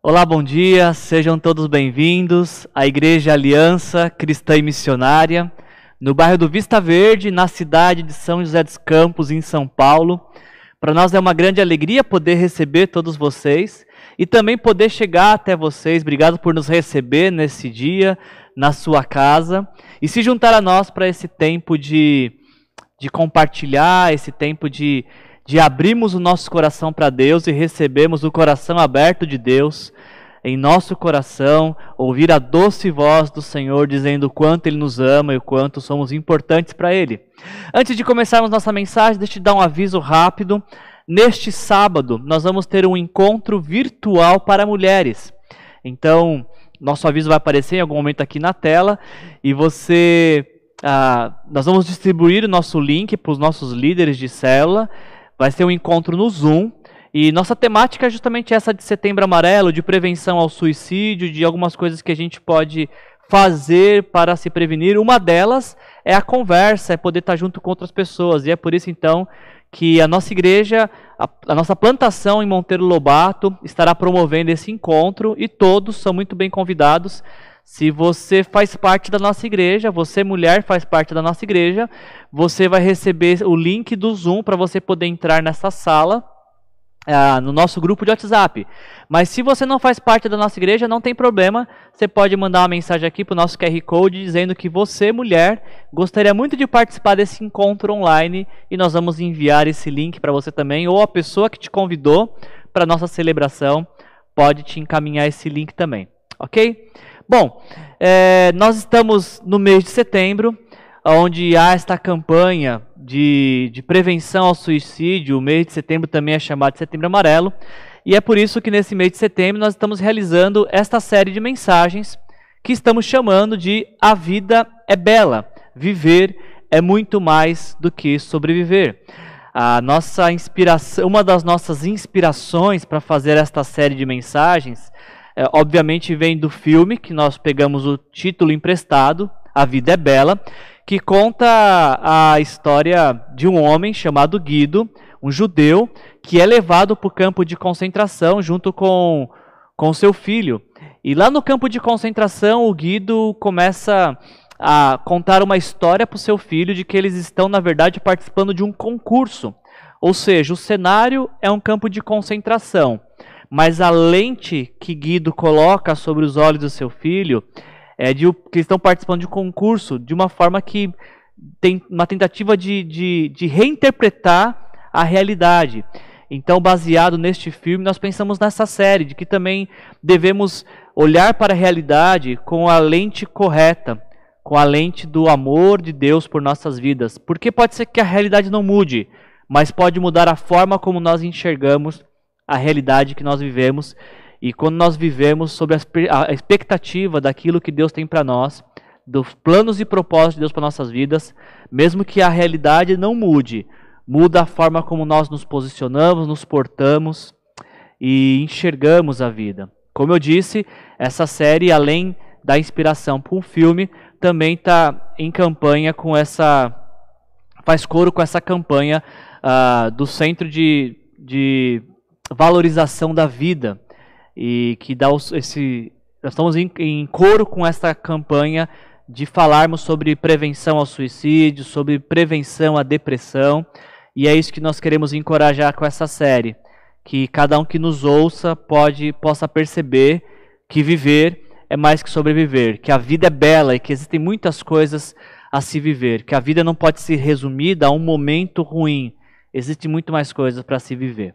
Olá, bom dia, sejam todos bem-vindos à Igreja Aliança Cristã e Missionária, no bairro do Vista Verde, na cidade de São José dos Campos, em São Paulo. Para nós é uma grande alegria poder receber todos vocês e também poder chegar até vocês. Obrigado por nos receber nesse dia, na sua casa, e se juntar a nós para esse tempo de, de compartilhar, esse tempo de de abrirmos o nosso coração para Deus e recebermos o coração aberto de Deus em nosso coração, ouvir a doce voz do Senhor dizendo o quanto Ele nos ama e o quanto somos importantes para Ele. Antes de começarmos nossa mensagem, deixa eu te dar um aviso rápido. Neste sábado, nós vamos ter um encontro virtual para mulheres. Então, nosso aviso vai aparecer em algum momento aqui na tela e você. Ah, nós vamos distribuir o nosso link para os nossos líderes de célula Vai ser um encontro no Zoom. E nossa temática é justamente essa de setembro amarelo, de prevenção ao suicídio, de algumas coisas que a gente pode fazer para se prevenir. Uma delas é a conversa, é poder estar junto com outras pessoas. E é por isso, então, que a nossa igreja, a, a, nossa plantação em Monteiro Lobato estará promovendo esse encontro e todos são muito bem convidados. Se você faz parte da nossa igreja, você mulher faz parte da nossa igreja, você vai receber o link do Zoom para você poder entrar nessa sala. Uh, no nosso grupo de WhatsApp. Mas se você não faz parte da nossa igreja, não tem problema. Você pode mandar uma mensagem aqui para o nosso QR Code dizendo que você, mulher, gostaria muito de participar desse encontro online e nós vamos enviar esse link para você também. Ou a pessoa que te convidou para nossa celebração pode te encaminhar esse link também. Ok? Bom, é, nós estamos no mês de setembro, onde há esta campanha de, de prevenção ao suicídio. O mês de setembro também é chamado de Setembro Amarelo. E é por isso que nesse mês de setembro nós estamos realizando esta série de mensagens que estamos chamando de A Vida é Bela. Viver é muito mais do que sobreviver. A nossa inspiração, uma das nossas inspirações para fazer esta série de mensagens é, obviamente vem do filme, que nós pegamos o título emprestado, A Vida é Bela, que conta a história de um homem chamado Guido, um judeu, que é levado para o campo de concentração junto com, com seu filho. E lá no campo de concentração, o Guido começa a contar uma história para o seu filho de que eles estão, na verdade, participando de um concurso. Ou seja, o cenário é um campo de concentração mas a lente que Guido coloca sobre os olhos do seu filho é de que estão participando de um concurso de uma forma que tem uma tentativa de, de, de reinterpretar a realidade. Então, baseado neste filme, nós pensamos nessa série, de que também devemos olhar para a realidade com a lente correta, com a lente do amor de Deus por nossas vidas. Porque pode ser que a realidade não mude, mas pode mudar a forma como nós enxergamos a realidade que nós vivemos e quando nós vivemos sob a expectativa daquilo que Deus tem para nós, dos planos e propósitos de Deus para nossas vidas, mesmo que a realidade não mude, muda a forma como nós nos posicionamos, nos portamos e enxergamos a vida. Como eu disse, essa série, além da inspiração para um filme, também está em campanha com essa. faz coro com essa campanha uh, do Centro de, de valorização da vida e que dá esse nós estamos em, em coro com essa campanha de falarmos sobre prevenção ao suicídio, sobre prevenção à depressão, e é isso que nós queremos encorajar com essa série, que cada um que nos ouça pode possa perceber que viver é mais que sobreviver, que a vida é bela e que existem muitas coisas a se viver, que a vida não pode ser resumida a um momento ruim, existe muito mais coisas para se viver.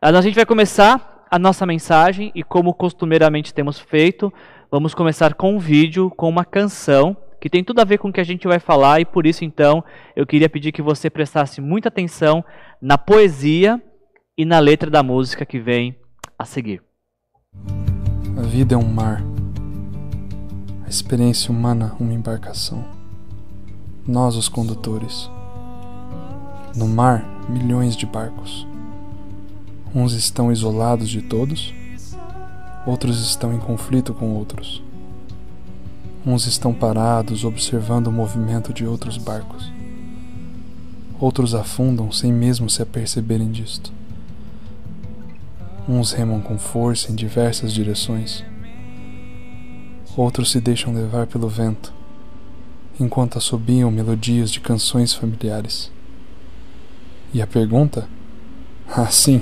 A gente vai começar a nossa mensagem e, como costumeiramente temos feito, vamos começar com um vídeo, com uma canção que tem tudo a ver com o que a gente vai falar e por isso então eu queria pedir que você prestasse muita atenção na poesia e na letra da música que vem a seguir. A vida é um mar. A experiência humana uma embarcação. Nós os condutores. No mar, milhões de barcos. Uns estão isolados de todos, outros estão em conflito com outros. Uns estão parados observando o movimento de outros barcos. Outros afundam sem mesmo se aperceberem disto. Uns remam com força em diversas direções, outros se deixam levar pelo vento, enquanto assobiam melodias de canções familiares. E a pergunta? Ah, sim.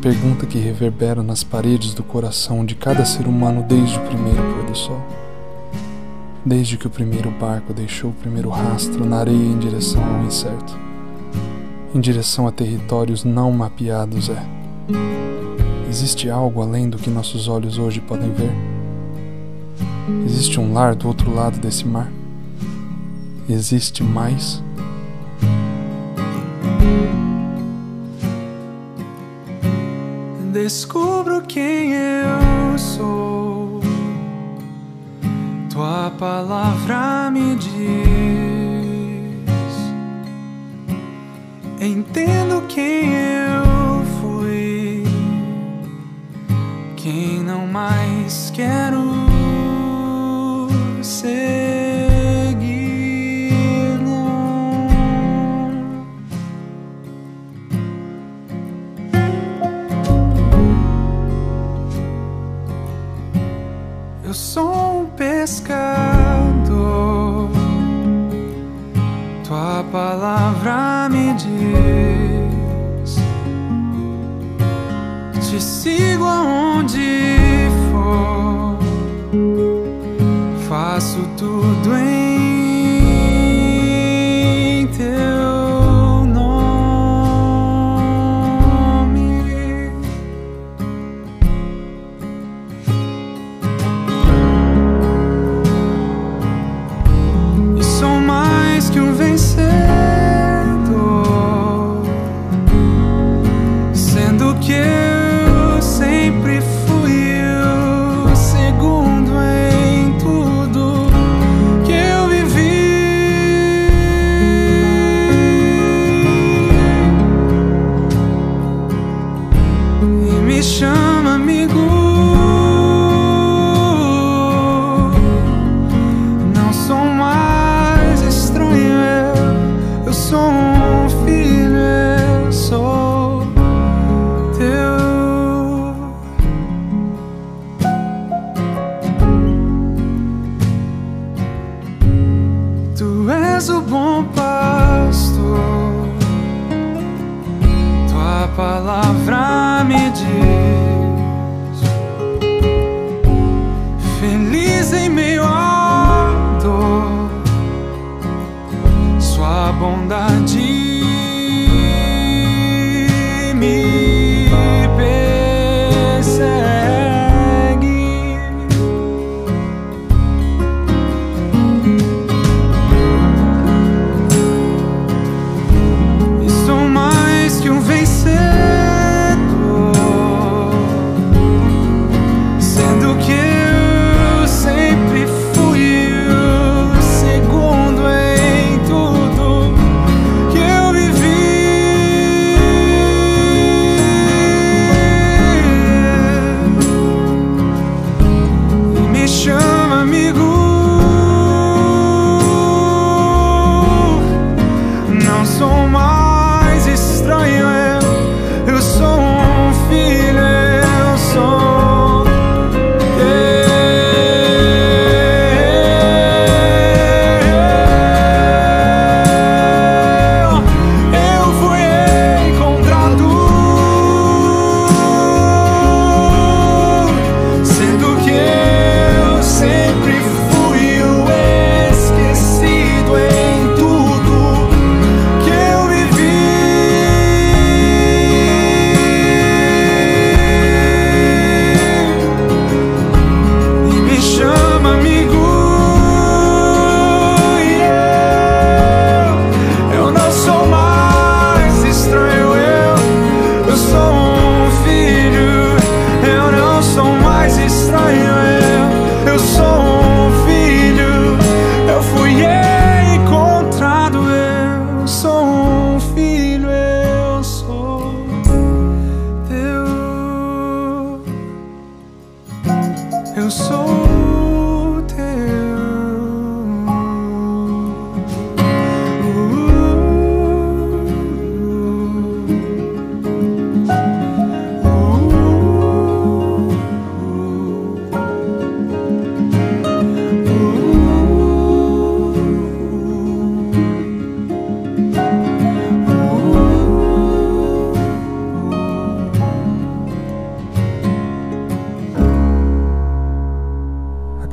Pergunta que reverbera nas paredes do coração de cada ser humano desde o primeiro pôr do sol. Desde que o primeiro barco deixou o primeiro rastro na areia em direção ao incerto. Em direção a territórios não mapeados, é. Existe algo além do que nossos olhos hoje podem ver? Existe um lar do outro lado desse mar? Existe mais? Descubro quem eu sou. Tua palavra me diz. Entendo quem eu fui. Quem não mais quero Eu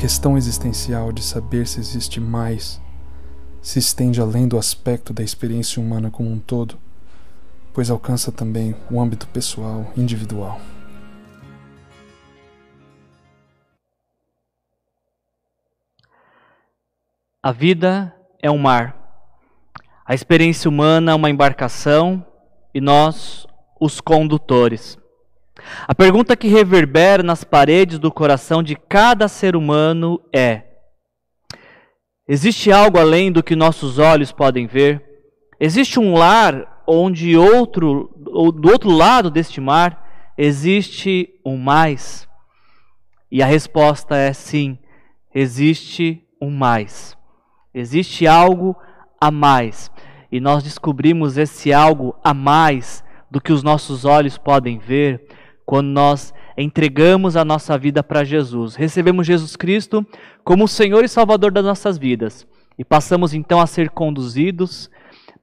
questão existencial de saber se existe mais se estende além do aspecto da experiência humana como um todo, pois alcança também o âmbito pessoal, individual. A vida é um mar. A experiência humana é uma embarcação e nós, os condutores. A pergunta que reverbera nas paredes do coração de cada ser humano é: existe algo além do que nossos olhos podem ver? Existe um lar onde outro, ou do outro lado deste mar existe um mais? E a resposta é sim, existe um mais. Existe algo a mais. E nós descobrimos esse algo a mais do que os nossos olhos podem ver quando nós entregamos a nossa vida para Jesus. Recebemos Jesus Cristo como o Senhor e Salvador das nossas vidas e passamos então a ser conduzidos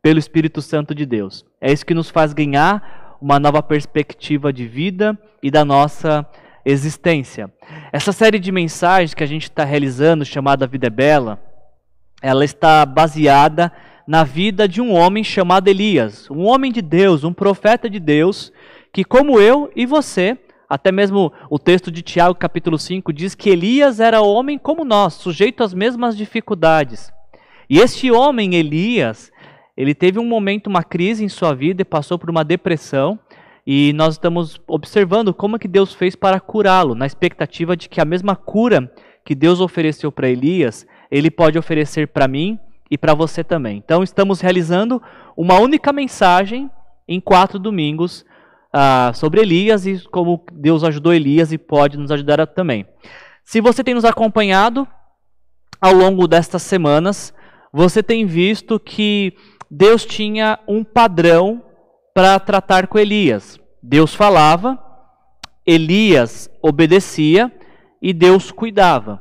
pelo Espírito Santo de Deus. É isso que nos faz ganhar uma nova perspectiva de vida e da nossa existência. Essa série de mensagens que a gente está realizando, chamada Vida é Bela, ela está baseada na vida de um homem chamado Elias, um homem de Deus, um profeta de Deus, que, como eu e você, até mesmo o texto de Tiago, capítulo 5, diz que Elias era homem como nós, sujeito às mesmas dificuldades. E este homem, Elias, ele teve um momento, uma crise em sua vida e passou por uma depressão. E nós estamos observando como que Deus fez para curá-lo, na expectativa de que a mesma cura que Deus ofereceu para Elias, ele pode oferecer para mim e para você também. Então estamos realizando uma única mensagem em quatro domingos uh, sobre Elias e como Deus ajudou Elias e pode nos ajudar também. Se você tem nos acompanhado ao longo destas semanas, você tem visto que Deus tinha um padrão para tratar com Elias. Deus falava, Elias obedecia e Deus cuidava.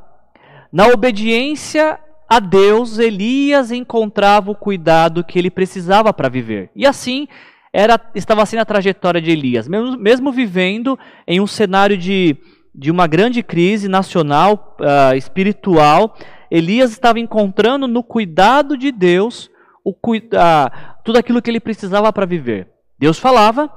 Na obediência a Deus, Elias encontrava o cuidado que ele precisava para viver. E assim, era, estava sendo a trajetória de Elias, mesmo, mesmo vivendo em um cenário de, de uma grande crise nacional, uh, espiritual, Elias estava encontrando no cuidado de Deus o, uh, tudo aquilo que ele precisava para viver. Deus falava,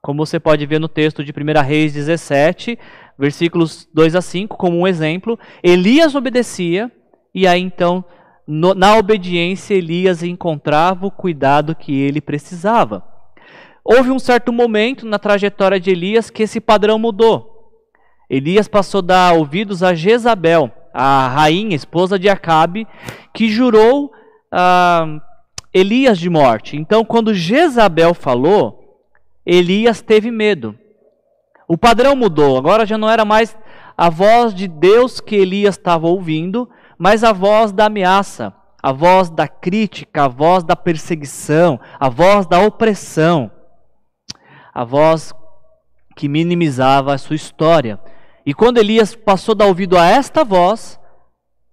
como você pode ver no texto de 1 Reis 17, versículos 2 a 5, como um exemplo. Elias obedecia, e aí então, no, na obediência, Elias encontrava o cuidado que ele precisava. Houve um certo momento na trajetória de Elias que esse padrão mudou. Elias passou a dar ouvidos a Jezabel, a rainha, esposa de Acabe, que jurou ah, Elias de morte. Então, quando Jezabel falou, Elias teve medo. O padrão mudou, agora já não era mais a voz de Deus que Elias estava ouvindo, mas a voz da ameaça, a voz da crítica, a voz da perseguição, a voz da opressão a voz que minimizava a sua história. E quando Elias passou a dar ouvido a esta voz,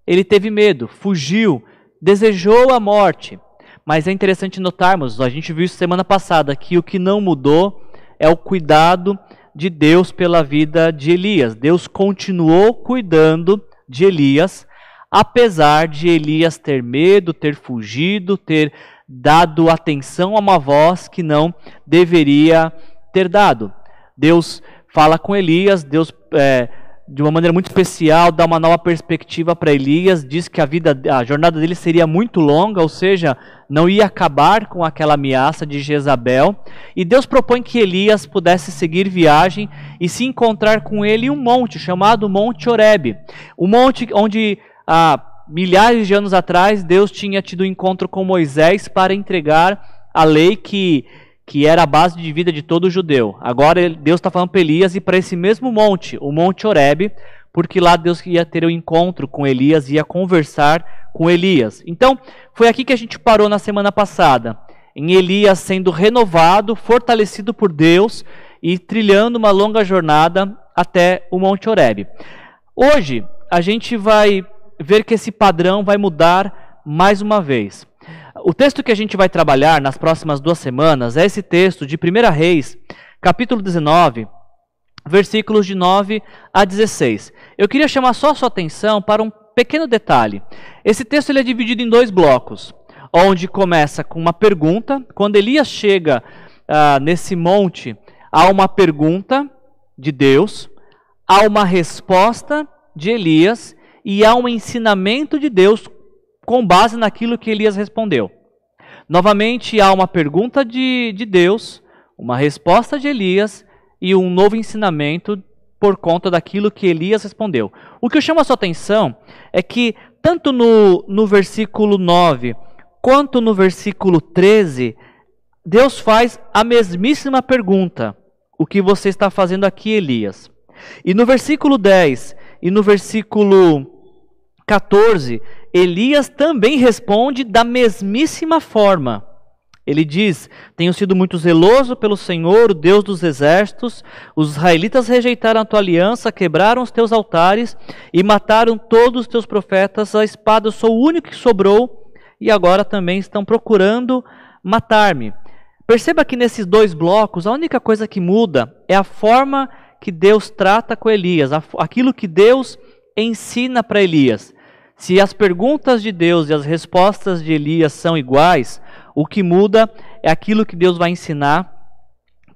ele teve medo, fugiu, desejou a morte. Mas é interessante notarmos, a gente viu isso semana passada, que o que não mudou é o cuidado de Deus pela vida de Elias. Deus continuou cuidando de Elias, apesar de Elias ter medo, ter fugido, ter dado atenção a uma voz que não deveria ter dado. Deus fala com Elias, Deus, é, de uma maneira muito especial, dá uma nova perspectiva para Elias, diz que a vida, a jornada dele seria muito longa, ou seja, não ia acabar com aquela ameaça de Jezabel. E Deus propõe que Elias pudesse seguir viagem e se encontrar com ele em um monte chamado Monte Oreb, um monte onde a milhares de anos atrás, Deus tinha tido um encontro com Moisés para entregar a lei que, que era a base de vida de todo judeu. Agora Deus está falando para Elias e para esse mesmo monte, o Monte Horebe, porque lá Deus ia ter um encontro com Elias, ia conversar com Elias. Então, foi aqui que a gente parou na semana passada, em Elias sendo renovado, fortalecido por Deus e trilhando uma longa jornada até o Monte Horebe. Hoje, a gente vai ver que esse padrão vai mudar mais uma vez. O texto que a gente vai trabalhar nas próximas duas semanas é esse texto de 1 Reis, capítulo 19, versículos de 9 a 16. Eu queria chamar só a sua atenção para um pequeno detalhe. Esse texto ele é dividido em dois blocos, onde começa com uma pergunta. Quando Elias chega uh, nesse monte, há uma pergunta de Deus, há uma resposta de Elias e há um ensinamento de Deus com base naquilo que Elias respondeu. Novamente, há uma pergunta de, de Deus, uma resposta de Elias e um novo ensinamento por conta daquilo que Elias respondeu. O que chama a sua atenção é que, tanto no, no versículo 9 quanto no versículo 13, Deus faz a mesmíssima pergunta: O que você está fazendo aqui, Elias? E no versículo 10 e no versículo 14, Elias também responde da mesmíssima forma. Ele diz: Tenho sido muito zeloso pelo Senhor, o Deus dos exércitos. Os israelitas rejeitaram a tua aliança, quebraram os teus altares e mataram todos os teus profetas. A espada eu sou o único que sobrou e agora também estão procurando matar-me. Perceba que nesses dois blocos, a única coisa que muda é a forma que Deus trata com Elias, aquilo que Deus ensina para Elias. Se as perguntas de Deus e as respostas de Elias são iguais, o que muda é aquilo que Deus vai ensinar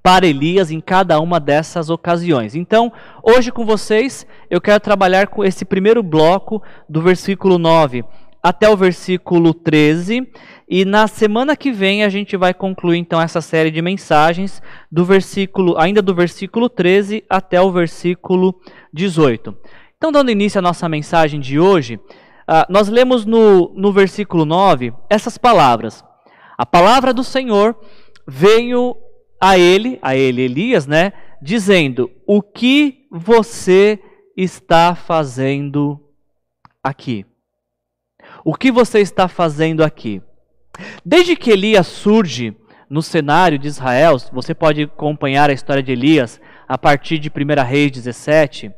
para Elias em cada uma dessas ocasiões. Então, hoje com vocês, eu quero trabalhar com esse primeiro bloco do versículo 9 até o versículo 13, e na semana que vem a gente vai concluir então essa série de mensagens do versículo, ainda do versículo 13 até o versículo 18. Então, dando início à nossa mensagem de hoje, ah, nós lemos no, no versículo 9 essas palavras. A palavra do Senhor veio a ele, a ele, Elias, né? Dizendo: O que você está fazendo aqui? O que você está fazendo aqui? Desde que Elias surge no cenário de Israel, você pode acompanhar a história de Elias a partir de 1 Reis 17.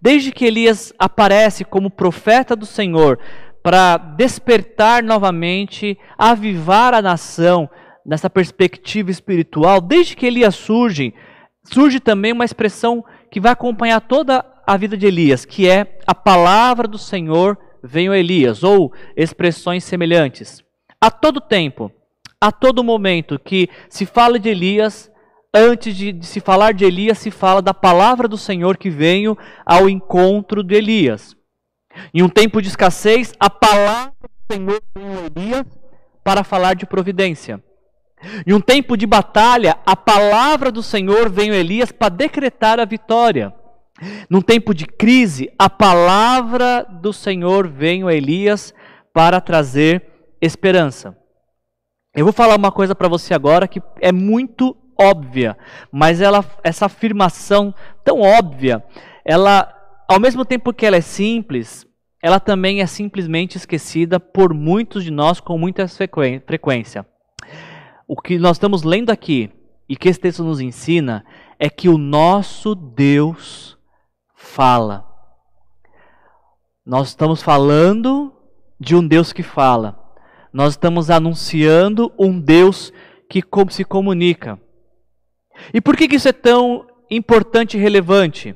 Desde que Elias aparece como profeta do Senhor para despertar novamente, avivar a nação nessa perspectiva espiritual, desde que Elias surge, surge também uma expressão que vai acompanhar toda a vida de Elias, que é a palavra do Senhor veio Elias, ou expressões semelhantes. A todo tempo, a todo momento que se fala de Elias, antes de, de, se falar de Elias, se fala da palavra do Senhor que veio ao encontro de Elias. Em um tempo de escassez, a palavra do Senhor veio a Elias para falar de providência. Em um tempo de batalha, a palavra do Senhor veio a Elias para decretar a vitória. Num tempo de crise, a palavra do Senhor veio a Elias para trazer esperança. Eu vou falar uma coisa para você agora que é muito óbvia, mas ela, essa afirmação tão óbvia, ela, ao mesmo tempo que ela é simples, ela também é simplesmente esquecida por muitos de nós com muita frequência. O que nós estamos lendo aqui e que esse texto nos ensina é que o nosso Deus fala. Nós estamos falando de um Deus que fala. Nós estamos anunciando um Deus que se comunica. E por que isso é tão importante e relevante?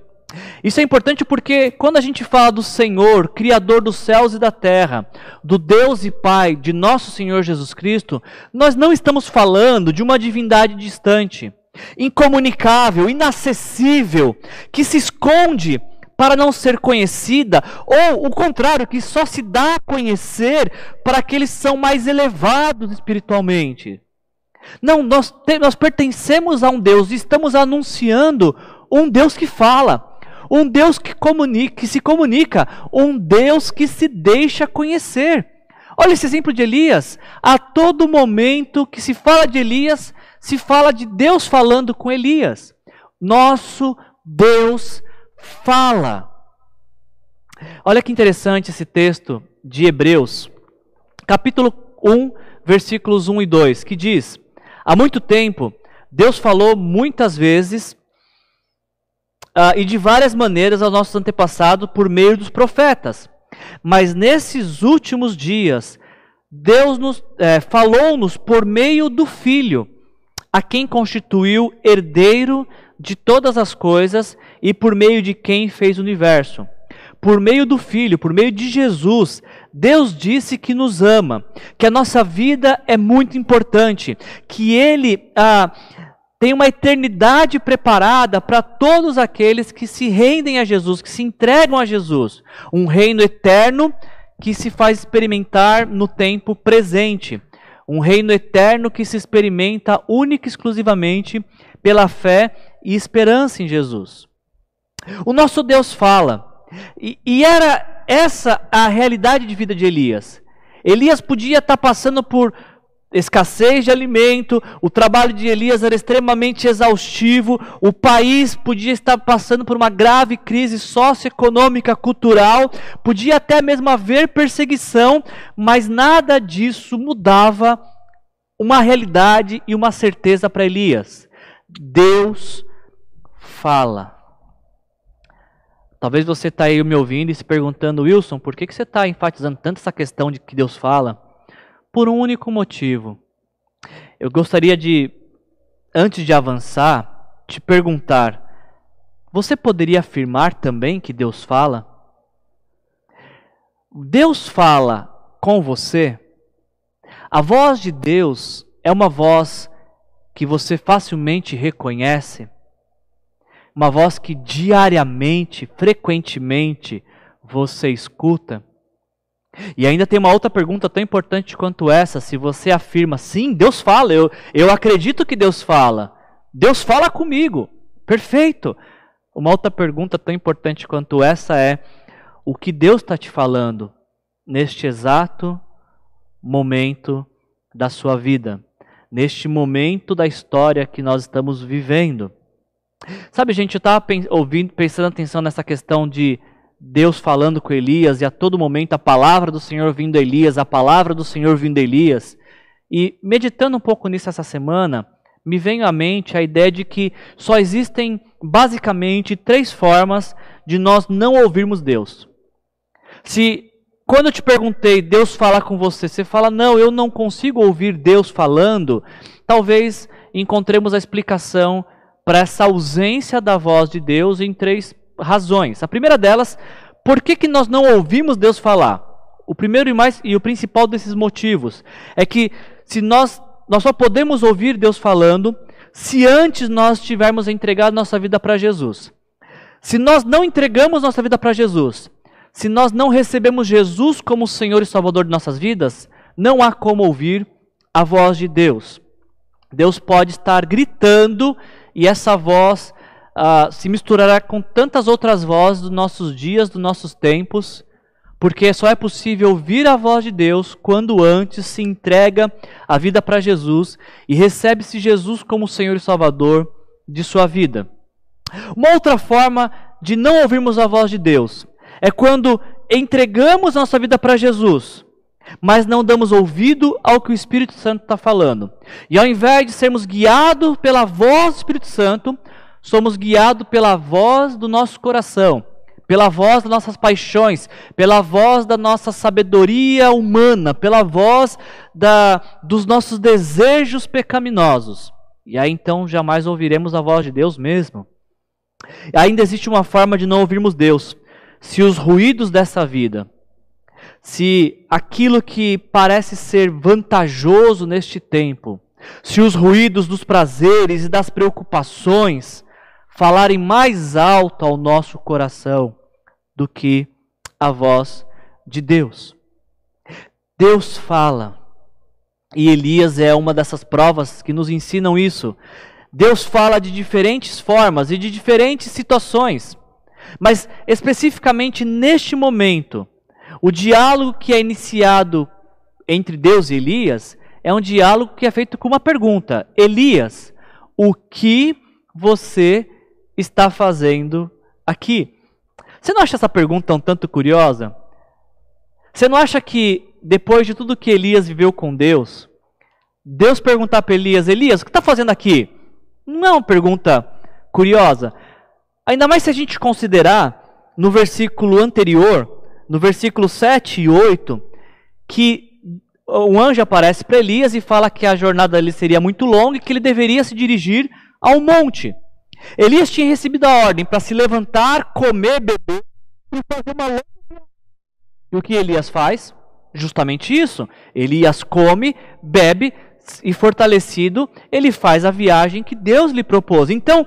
Isso é importante porque quando a gente fala do Senhor, Criador dos céus e da terra, do Deus e Pai de nosso Senhor Jesus Cristo, nós não estamos falando de uma divindade distante, incomunicável, inacessível, que se esconde para não ser conhecida, ou o contrário, que só se dá a conhecer para aqueles que são mais elevados espiritualmente. Não, nós, te, nós pertencemos a um Deus estamos anunciando um Deus que fala, um Deus que, comunica, que se comunica, um Deus que se deixa conhecer. Olha esse exemplo de Elias. A todo momento que se fala de Elias, se fala de Deus falando com Elias. Nosso Deus fala. Olha que interessante esse texto de Hebreus, capítulo 1, versículos 1 e 2, que diz: Há muito tempo, Deus falou muitas vezes uh, e de várias maneiras aos nossos antepassados por meio dos profetas. Mas nesses últimos dias, Deus nos é, falou-nos por meio do Filho, a quem constituiu herdeiro de todas as coisas e por meio de quem fez o universo por meio do Filho, por meio de Jesus, Deus disse que nos ama, que a nossa vida é muito importante, que Ele ah, tem uma eternidade preparada para todos aqueles que se rendem a Jesus, que se entregam a Jesus. Um reino eterno que se faz experimentar no tempo presente. Um reino eterno que se experimenta única e exclusivamente pela fé e esperança em Jesus. O nosso Deus fala, e, e era essa a realidade de vida de Elias. Elias podia estar passando por escassez de alimento, o trabalho de Elias era extremamente exaustivo, o país podia estar passando por uma grave crise socioeconômica, cultural, podia até mesmo haver perseguição, mas nada disso mudava uma realidade e uma certeza para Elias. Deus fala. Talvez você está aí me ouvindo e se perguntando, Wilson, por que, que você está enfatizando tanto essa questão de que Deus fala? por um único motivo. Eu gostaria de, antes de avançar, te perguntar: você poderia afirmar também que Deus fala? Deus fala com você? A voz de Deus é uma voz que você facilmente reconhece? Uma voz que diariamente, frequentemente você escuta? E ainda tem uma outra pergunta tão importante quanto essa: se você afirma, sim, Deus fala, eu, eu acredito que Deus fala, Deus fala comigo, perfeito. Uma outra pergunta tão importante quanto essa é: o que Deus está te falando neste exato momento da sua vida, neste momento da história que nós estamos vivendo? Sabe, gente, eu estava ouvindo, prestando atenção nessa questão de Deus falando com Elias e a todo momento a palavra do Senhor vindo a Elias, a palavra do Senhor vindo a Elias. E meditando um pouco nisso essa semana, me veio à mente a ideia de que só existem basicamente três formas de nós não ouvirmos Deus. Se quando eu te perguntei, Deus fala com você, você fala, não, eu não consigo ouvir Deus falando, talvez encontremos a explicação para essa ausência da voz de Deus em três razões. A primeira delas, por que, que nós não ouvimos Deus falar? O primeiro e mais e o principal desses motivos é que se nós nós só podemos ouvir Deus falando se antes nós tivermos entregado nossa vida para Jesus. Se nós não entregamos nossa vida para Jesus, se nós não recebemos Jesus como Senhor e Salvador de nossas vidas, não há como ouvir a voz de Deus. Deus pode estar gritando e essa voz uh, se misturará com tantas outras vozes dos nossos dias, dos nossos tempos, porque só é possível ouvir a voz de Deus quando antes se entrega a vida para Jesus e recebe-se Jesus como Senhor e Salvador de sua vida. Uma outra forma de não ouvirmos a voz de Deus é quando entregamos nossa vida para Jesus, mas não damos ouvido ao que o Espírito Santo está falando. E ao invés de sermos guiados pela voz do Espírito Santo, somos guiados pela voz do nosso coração, pela voz das nossas paixões, pela voz da nossa sabedoria humana, pela voz da, dos nossos desejos pecaminosos. E aí então jamais ouviremos a voz de Deus mesmo. Ainda existe uma forma de não ouvirmos Deus. Se os ruídos dessa vida, se aquilo que parece ser vantajoso neste tempo, se os ruídos dos prazeres e das preocupações, falarem mais alto ao nosso coração do que a voz de Deus. Deus fala, e Elias é uma dessas provas que nos ensinam isso. Deus fala de diferentes formas e de diferentes situações, mas especificamente neste momento, o diálogo que é iniciado entre Deus e Elias é um diálogo que é feito com uma pergunta: Elias, o que você está fazendo aqui? Você não acha essa pergunta um tanto curiosa? Você não acha que depois de tudo que Elias viveu com Deus, Deus perguntar para Elias: Elias, o que está fazendo aqui? Não é uma pergunta curiosa. Ainda mais se a gente considerar no versículo anterior, no versículo 7 e 8, que o anjo aparece para Elias e fala que a jornada dele seria muito longa e que ele deveria se dirigir ao monte. Elias tinha recebido a ordem para se levantar, comer, beber, por fazer uma longa E o que Elias faz? Justamente isso. Elias come, bebe e fortalecido, ele faz a viagem que Deus lhe propôs. Então,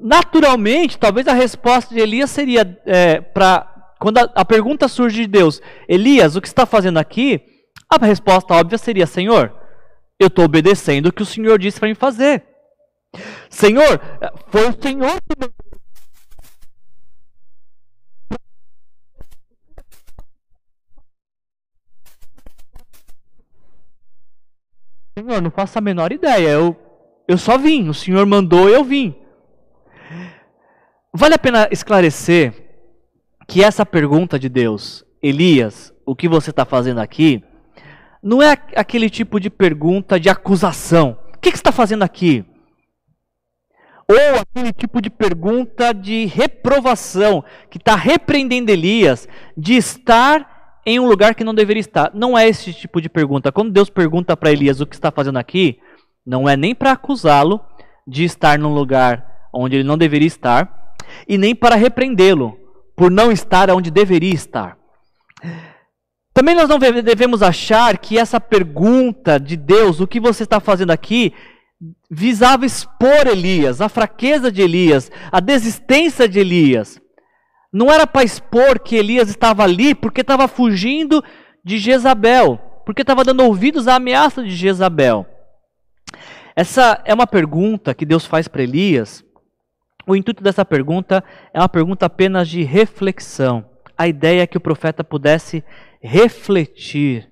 naturalmente, talvez a resposta de Elias seria é, para quando a, a, pergunta surge de Deus, Elias, o que está fazendo aqui? A resposta óbvia seria, Senhor, eu estou obedecendo o que o Senhor disse para mim fazer. Senhor, foi o Senhor que Senhor, não faço a menor ideia. Eu, eu só vim. O Senhor mandou, eu vim. Vale a pena esclarecer que essa pergunta de Deus, Elias, o que você está fazendo aqui, não é aquele tipo de pergunta de acusação. O que, você está fazendo aqui? Ou aquele tipo de pergunta de reprovação, que está repreendendo Elias de estar em um lugar que não deveria estar. Não é esse tipo de pergunta. Quando Deus pergunta para Elias o que está fazendo aqui, não é nem para acusá-lo de estar num lugar onde ele não deveria estar, e nem para repreendê-lo por não estar onde deveria estar. Também nós não devemos achar que essa pergunta de Deus, o que você está fazendo aqui, visava expor Elias, a fraqueza de Elias, a desistência de Elias. Não era para expor que Elias estava ali porque estava fugindo de Jezabel, porque estava dando ouvidos à ameaça de Jezabel. Essa é uma pergunta que Deus faz para Elias. O intuito dessa pergunta é uma pergunta apenas de reflexão. A ideia é que o profeta pudesse refletir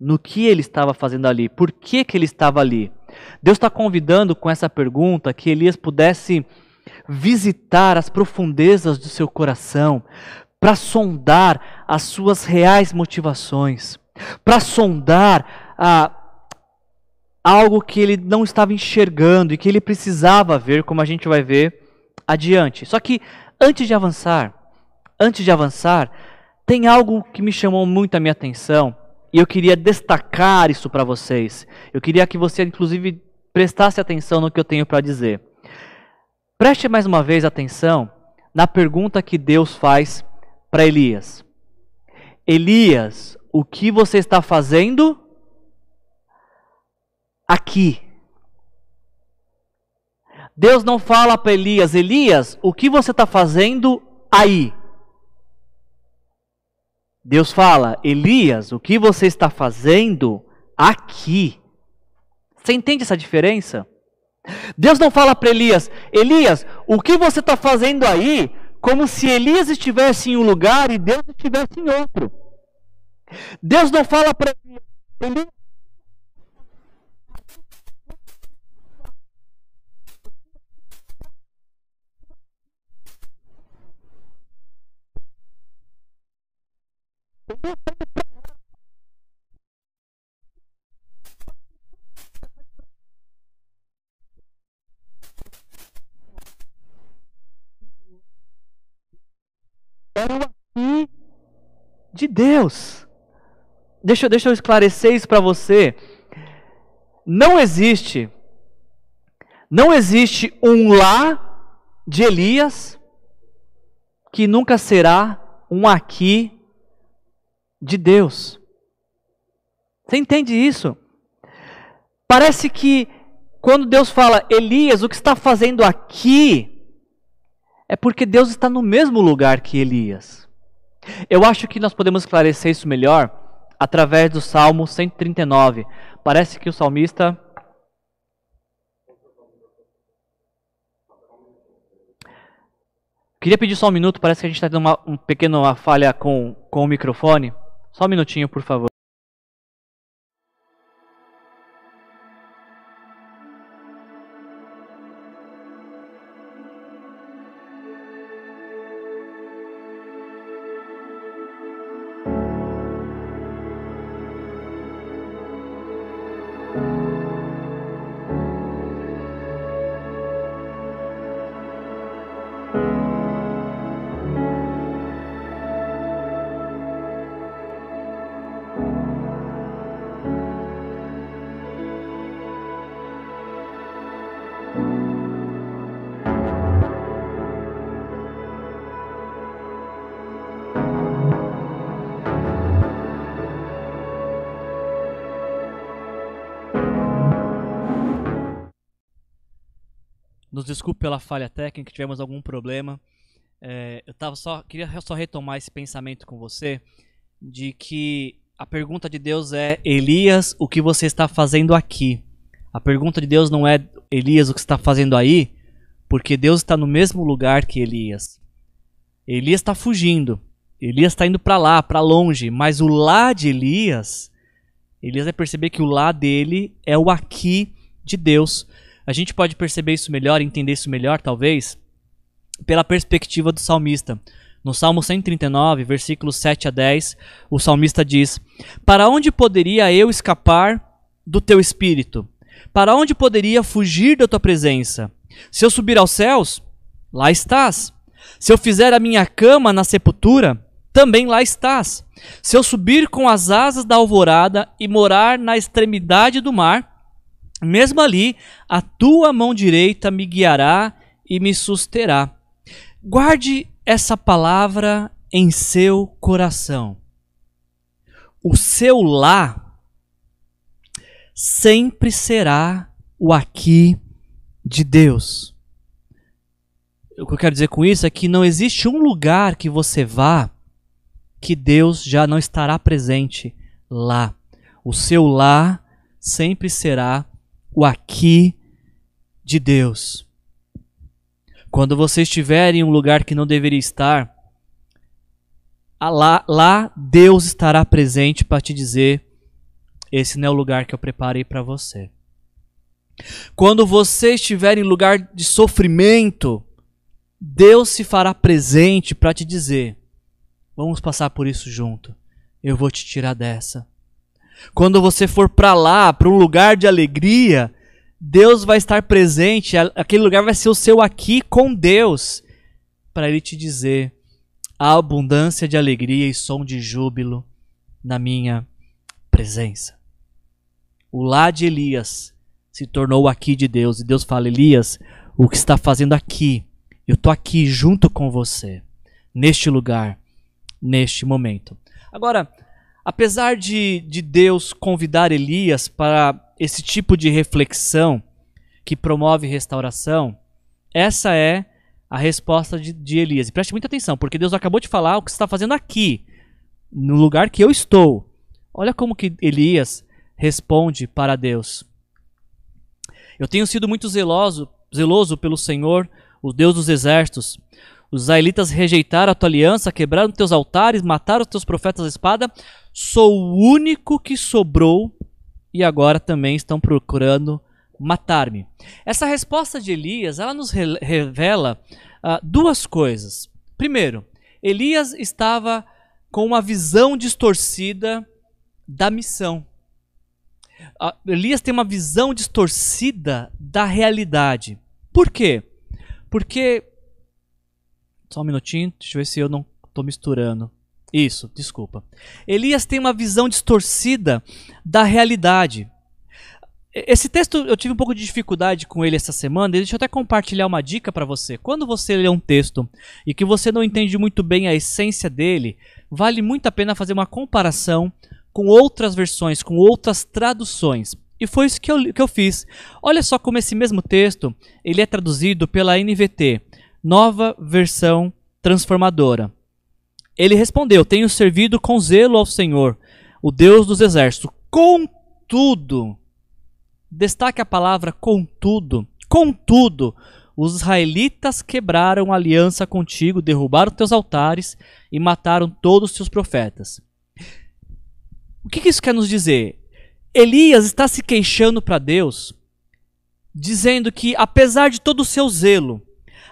no que ele estava fazendo ali, por que, que ele estava ali. Deus está convidando com essa pergunta que Elias pudesse visitar as profundezas do seu coração, para sondar as suas reais motivações, para sondar ah, algo que ele não estava enxergando e que ele precisava ver, como a gente vai ver adiante. Só que antes de avançar, antes de avançar, tem algo que me chamou muito a minha atenção e eu queria destacar isso para vocês. Eu queria que você, inclusive, prestasse atenção no que eu tenho para dizer. Preste mais uma vez atenção na pergunta que Deus faz para Elias: Elias, o que você está fazendo aqui? Deus não fala para Elias: Elias, o que você está fazendo aí? Deus fala: Elias, o que você está fazendo aqui? Você entende essa diferença? Deus não fala para Elias: Elias, o que você está fazendo aí? Como se Elias estivesse em um lugar e Deus estivesse em outro. Deus não fala para Elias: Aqui de Deus. Deixa, deixa eu esclarecer isso para você. Não existe, não existe um lá de Elias que nunca será um aqui de Deus. Você entende isso? Parece que quando Deus fala, Elias, o que está fazendo aqui? É porque Deus está no mesmo lugar que Elias. Eu acho que nós podemos esclarecer isso melhor através do Salmo 139. Parece que o salmista. Queria pedir só um minuto, parece que a gente está tendo uma um pequena falha com, com o microfone. Só um minutinho, por favor. Desculpe pela falha técnica, tivemos algum problema. É, eu tava só queria só retomar esse pensamento com você de que a pergunta de Deus é Elias, o que você está fazendo aqui? A pergunta de Deus não é Elias, o que você está fazendo aí? Porque Deus está no mesmo lugar que Elias. Elias está fugindo. Elias está indo para lá, para longe. Mas o lá de Elias, Elias vai perceber que o lá dele é o aqui de Deus. A gente pode perceber isso melhor, entender isso melhor, talvez, pela perspectiva do salmista. No Salmo 139, versículos 7 a 10, o salmista diz: Para onde poderia eu escapar do teu espírito? Para onde poderia fugir da tua presença? Se eu subir aos céus, lá estás. Se eu fizer a minha cama na sepultura, também lá estás. Se eu subir com as asas da alvorada e morar na extremidade do mar, mesmo ali a tua mão direita me guiará e me susterá. Guarde essa palavra em seu coração. O seu lá sempre será o aqui de Deus. O que eu quero dizer com isso é que não existe um lugar que você vá que Deus já não estará presente lá. O seu lá sempre será o aqui de Deus. Quando você estiver em um lugar que não deveria estar, lá, lá Deus estará presente para te dizer: esse não é o lugar que eu preparei para você. Quando você estiver em lugar de sofrimento, Deus se fará presente para te dizer: vamos passar por isso junto. Eu vou te tirar dessa. Quando você for para lá, para um lugar de alegria, Deus vai estar presente, aquele lugar vai ser o seu aqui com Deus, para Ele te dizer: a abundância de alegria e som de júbilo na minha presença. O lá de Elias se tornou o aqui de Deus, e Deus fala: Elias, o que está fazendo aqui? Eu estou aqui junto com você, neste lugar, neste momento. Agora, apesar de, de Deus convidar Elias para esse tipo de reflexão que promove restauração, essa é a resposta de, de Elias. E preste muita atenção, porque Deus acabou de falar o que você está fazendo aqui, no lugar que eu estou. Olha como que Elias responde para Deus. Eu tenho sido muito zeloso, zeloso pelo Senhor, o Deus dos exércitos. Os israelitas rejeitaram a tua aliança, quebraram teus altares, mataram os teus profetas à espada. Sou o único que sobrou e agora também estão procurando matar-me. Essa resposta de Elias, ela nos re revela uh, duas coisas. Primeiro, Elias estava com uma visão distorcida da missão. Uh, Elias tem uma visão distorcida da realidade. Por quê? Porque. Só um minutinho, deixa eu ver se eu não estou misturando. Isso, desculpa. Elias tem uma visão distorcida da realidade. Esse texto eu tive um pouco de dificuldade com ele essa semana. Deixa eu até compartilhar uma dica para você. Quando você lê um texto e que você não entende muito bem a essência dele, vale muito a pena fazer uma comparação com outras versões, com outras traduções. E foi isso que eu, que eu fiz. Olha só como esse mesmo texto ele é traduzido pela NVT, Nova Versão Transformadora. Ele respondeu: Tenho servido com zelo ao Senhor, o Deus dos exércitos. Contudo, destaque a palavra contudo. Contudo, os israelitas quebraram aliança contigo, derrubaram teus altares e mataram todos os teus profetas. O que, que isso quer nos dizer? Elias está se queixando para Deus, dizendo que apesar de todo o seu zelo,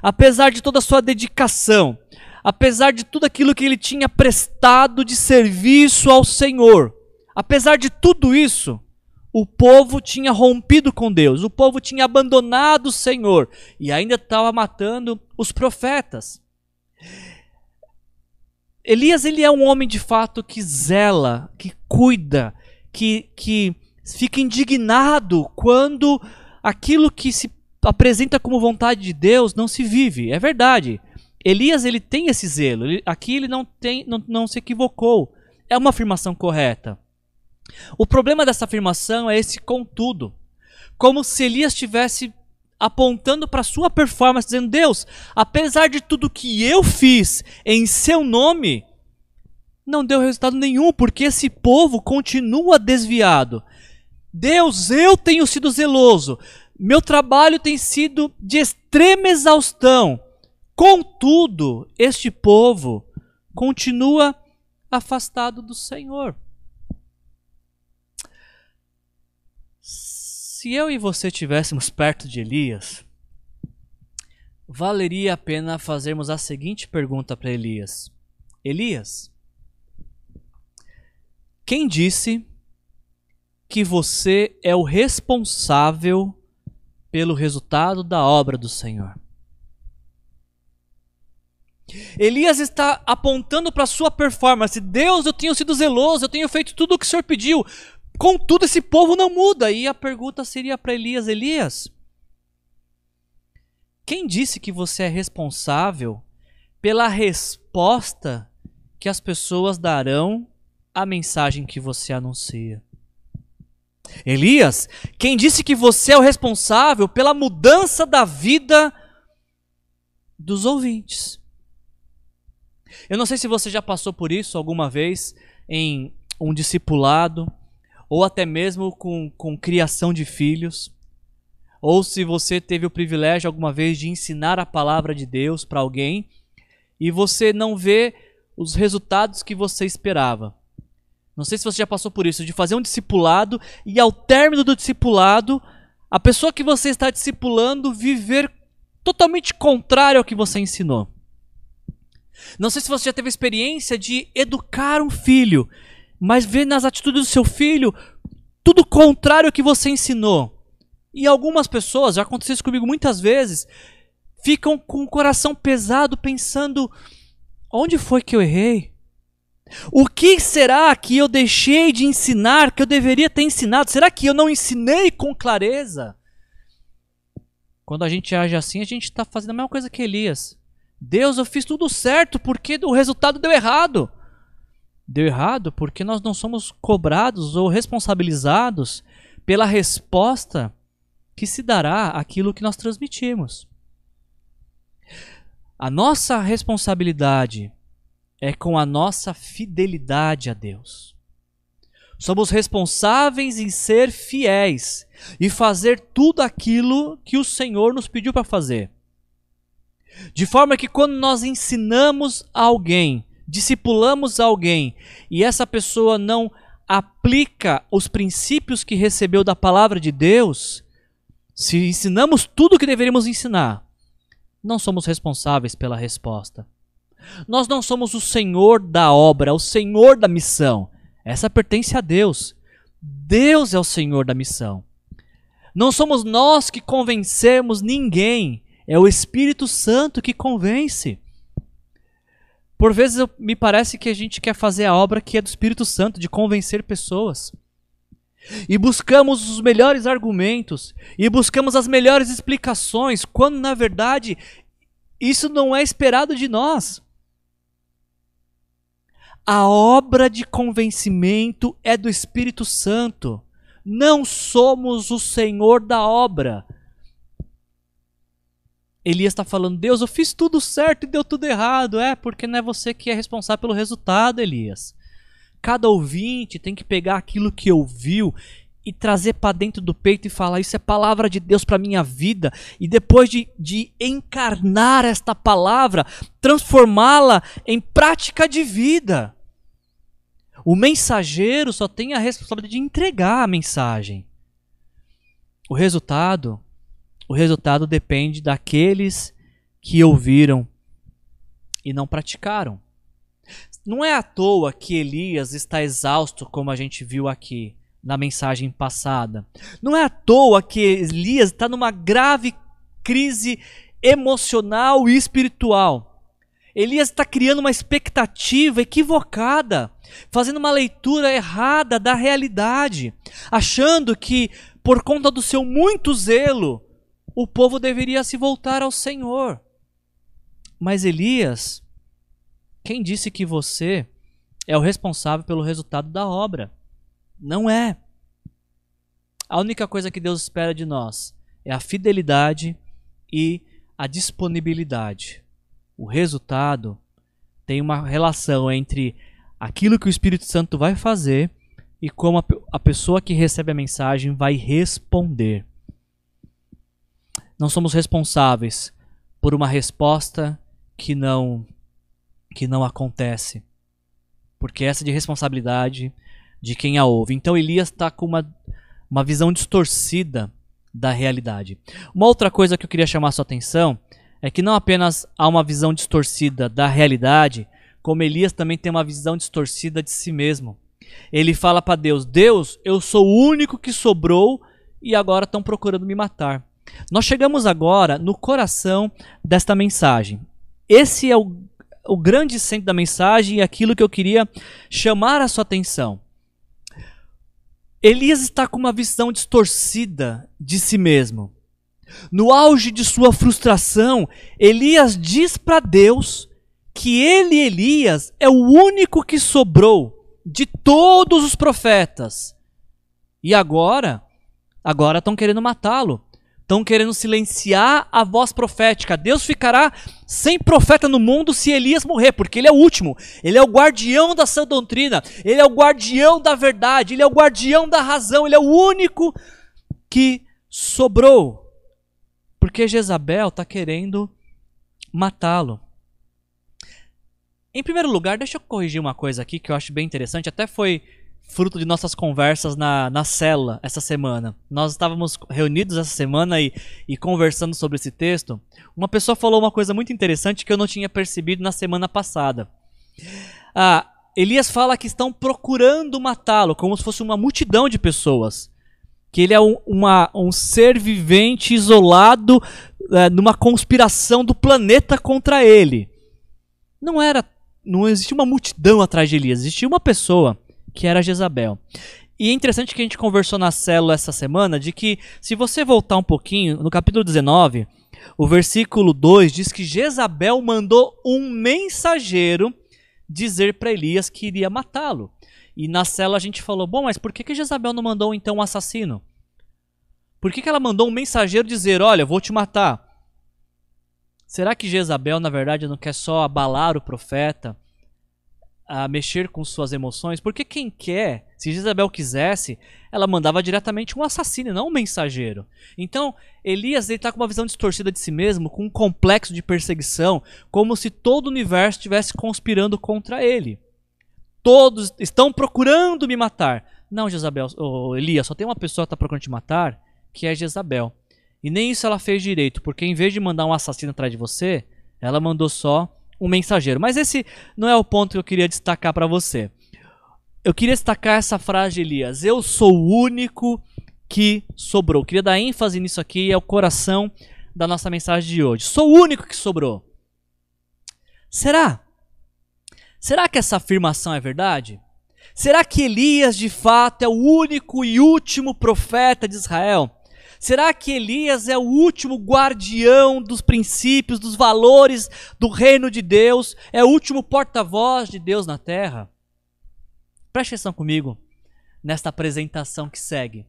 apesar de toda a sua dedicação, apesar de tudo aquilo que ele tinha prestado de serviço ao Senhor, apesar de tudo isso, o povo tinha rompido com Deus, o povo tinha abandonado o Senhor e ainda estava matando os profetas. Elias ele é um homem de fato que zela, que cuida, que, que fica indignado quando aquilo que se apresenta como vontade de Deus não se vive. É verdade. Elias ele tem esse zelo. Ele, aqui ele não, tem, não, não se equivocou. É uma afirmação correta. O problema dessa afirmação é esse contudo. Como se Elias tivesse apontando para sua performance, dizendo: Deus, apesar de tudo que eu fiz em seu nome, não deu resultado nenhum, porque esse povo continua desviado. Deus, eu tenho sido zeloso, meu trabalho tem sido de extrema exaustão. Contudo, este povo continua afastado do Senhor. Se eu e você estivéssemos perto de Elias, valeria a pena fazermos a seguinte pergunta para Elias: Elias, quem disse que você é o responsável pelo resultado da obra do Senhor? Elias está apontando para sua performance. Deus, eu tenho sido zeloso, eu tenho feito tudo o que o Senhor pediu. Contudo, esse povo não muda. E a pergunta seria para Elias: Elias, quem disse que você é responsável pela resposta que as pessoas darão à mensagem que você anuncia? Elias, quem disse que você é o responsável pela mudança da vida dos ouvintes? Eu não sei se você já passou por isso alguma vez em um discipulado ou até mesmo com, com criação de filhos, ou se você teve o privilégio alguma vez de ensinar a palavra de Deus para alguém e você não vê os resultados que você esperava. Não sei se você já passou por isso, de fazer um discipulado e ao término do discipulado, a pessoa que você está discipulando viver totalmente contrário ao que você ensinou. Não sei se você já teve a experiência de educar um filho mas vê nas atitudes do seu filho tudo contrário ao que você ensinou. E algumas pessoas, já aconteceu isso comigo muitas vezes, ficam com o coração pesado pensando: onde foi que eu errei? O que será que eu deixei de ensinar que eu deveria ter ensinado? Será que eu não ensinei com clareza? Quando a gente age assim, a gente está fazendo a mesma coisa que Elias. Deus, eu fiz tudo certo porque o resultado deu errado deu errado porque nós não somos cobrados ou responsabilizados pela resposta que se dará àquilo que nós transmitimos. A nossa responsabilidade é com a nossa fidelidade a Deus. Somos responsáveis em ser fiéis e fazer tudo aquilo que o Senhor nos pediu para fazer. De forma que quando nós ensinamos alguém discipulamos alguém e essa pessoa não aplica os princípios que recebeu da palavra de Deus, se ensinamos tudo o que deveríamos ensinar, não somos responsáveis pela resposta. Nós não somos o Senhor da obra, o Senhor da missão. Essa pertence a Deus. Deus é o Senhor da missão. Não somos nós que convencemos ninguém, é o Espírito Santo que convence. Por vezes me parece que a gente quer fazer a obra que é do Espírito Santo, de convencer pessoas. E buscamos os melhores argumentos, e buscamos as melhores explicações, quando na verdade isso não é esperado de nós. A obra de convencimento é do Espírito Santo. Não somos o Senhor da obra. Elias está falando: Deus, eu fiz tudo certo e deu tudo errado. É, porque não é você que é responsável pelo resultado, Elias. Cada ouvinte tem que pegar aquilo que ouviu e trazer para dentro do peito e falar: Isso é palavra de Deus para minha vida. E depois de, de encarnar esta palavra, transformá-la em prática de vida. O mensageiro só tem a responsabilidade de entregar a mensagem. O resultado o resultado depende daqueles que ouviram e não praticaram. Não é à toa que Elias está exausto, como a gente viu aqui na mensagem passada. Não é à toa que Elias está numa grave crise emocional e espiritual. Elias está criando uma expectativa equivocada, fazendo uma leitura errada da realidade, achando que, por conta do seu muito zelo, o povo deveria se voltar ao Senhor. Mas Elias, quem disse que você é o responsável pelo resultado da obra? Não é. A única coisa que Deus espera de nós é a fidelidade e a disponibilidade. O resultado tem uma relação entre aquilo que o Espírito Santo vai fazer e como a, pessoa que recebe a mensagem vai responder. Não somos responsáveis por uma resposta que não que não acontece. Porque essa é de responsabilidade de quem a ouve. Então Elias está com uma, uma visão distorcida da realidade. Uma outra coisa que eu queria chamar sua atenção é que não apenas há uma visão distorcida da realidade, como Elias também tem uma visão distorcida de si mesmo. Ele fala para Deus: Deus, eu sou o único que sobrou e agora estão procurando me matar. Nós chegamos agora no coração desta mensagem. Esse é o, o grande centro da mensagem e aquilo que eu queria chamar a sua atenção. Elias está com uma visão distorcida de si mesmo. No auge de sua frustração, Elias diz para Deus que ele, Elias, é o único que sobrou de todos os profetas. E agora, agora estão querendo matá-lo. Estão querendo silenciar a voz profética. Deus ficará sem profeta no mundo se Elias morrer, porque ele é o último. Ele é o guardião da sã doutrina. Ele é o guardião da verdade. Ele é o guardião da razão. Ele é o único que sobrou. Porque Jezabel está querendo matá-lo. Em primeiro lugar, deixa eu corrigir uma coisa aqui que eu acho bem interessante. Até foi fruto de nossas conversas na, na cela essa semana. Nós estávamos reunidos essa semana e, e conversando sobre esse texto. Uma pessoa falou uma coisa muito interessante que eu não tinha percebido na semana passada. Ah, Elias fala que estão procurando matá-lo, como se fosse uma multidão de pessoas. Que ele é um, uma, um ser vivente isolado é, numa conspiração do planeta contra ele. Não era. Não existia uma multidão atrás de Elias, existia uma pessoa que era Jezabel. E é interessante que a gente conversou na célula essa semana de que, se você voltar um pouquinho, no capítulo 19, o versículo 2 diz que Jezabel mandou um mensageiro dizer para Elias que iria matá-lo. E na célula a gente falou: bom, mas por que, que Jezabel não mandou então um assassino? Por que, que ela mandou um mensageiro dizer: olha, vou te matar? Será que Jezabel, na verdade, não quer só abalar o profeta? A mexer com suas emoções, porque quem quer, se Isabel quisesse, ela mandava diretamente um assassino, não um mensageiro. Então, Elias está com uma visão distorcida de si mesmo, com um complexo de perseguição, como se todo o universo estivesse conspirando contra ele. Todos estão procurando me matar. Não, Jezabel, oh, Elias, só tem uma pessoa que está procurando te matar, que é Jezabel. E nem isso ela fez direito, porque em vez de mandar um assassino atrás de você, ela mandou só um mensageiro. Mas esse não é o ponto que eu queria destacar para você. Eu queria destacar essa frase Elias: Eu sou o único que sobrou. Eu queria dar ênfase nisso aqui, é o coração da nossa mensagem de hoje. Sou o único que sobrou. Será? Será que essa afirmação é verdade? Será que Elias de fato é o único e último profeta de Israel? Será que Elias é o último guardião dos princípios, dos valores do reino de Deus? É o último porta-voz de Deus na terra? Preste atenção comigo nesta apresentação que segue.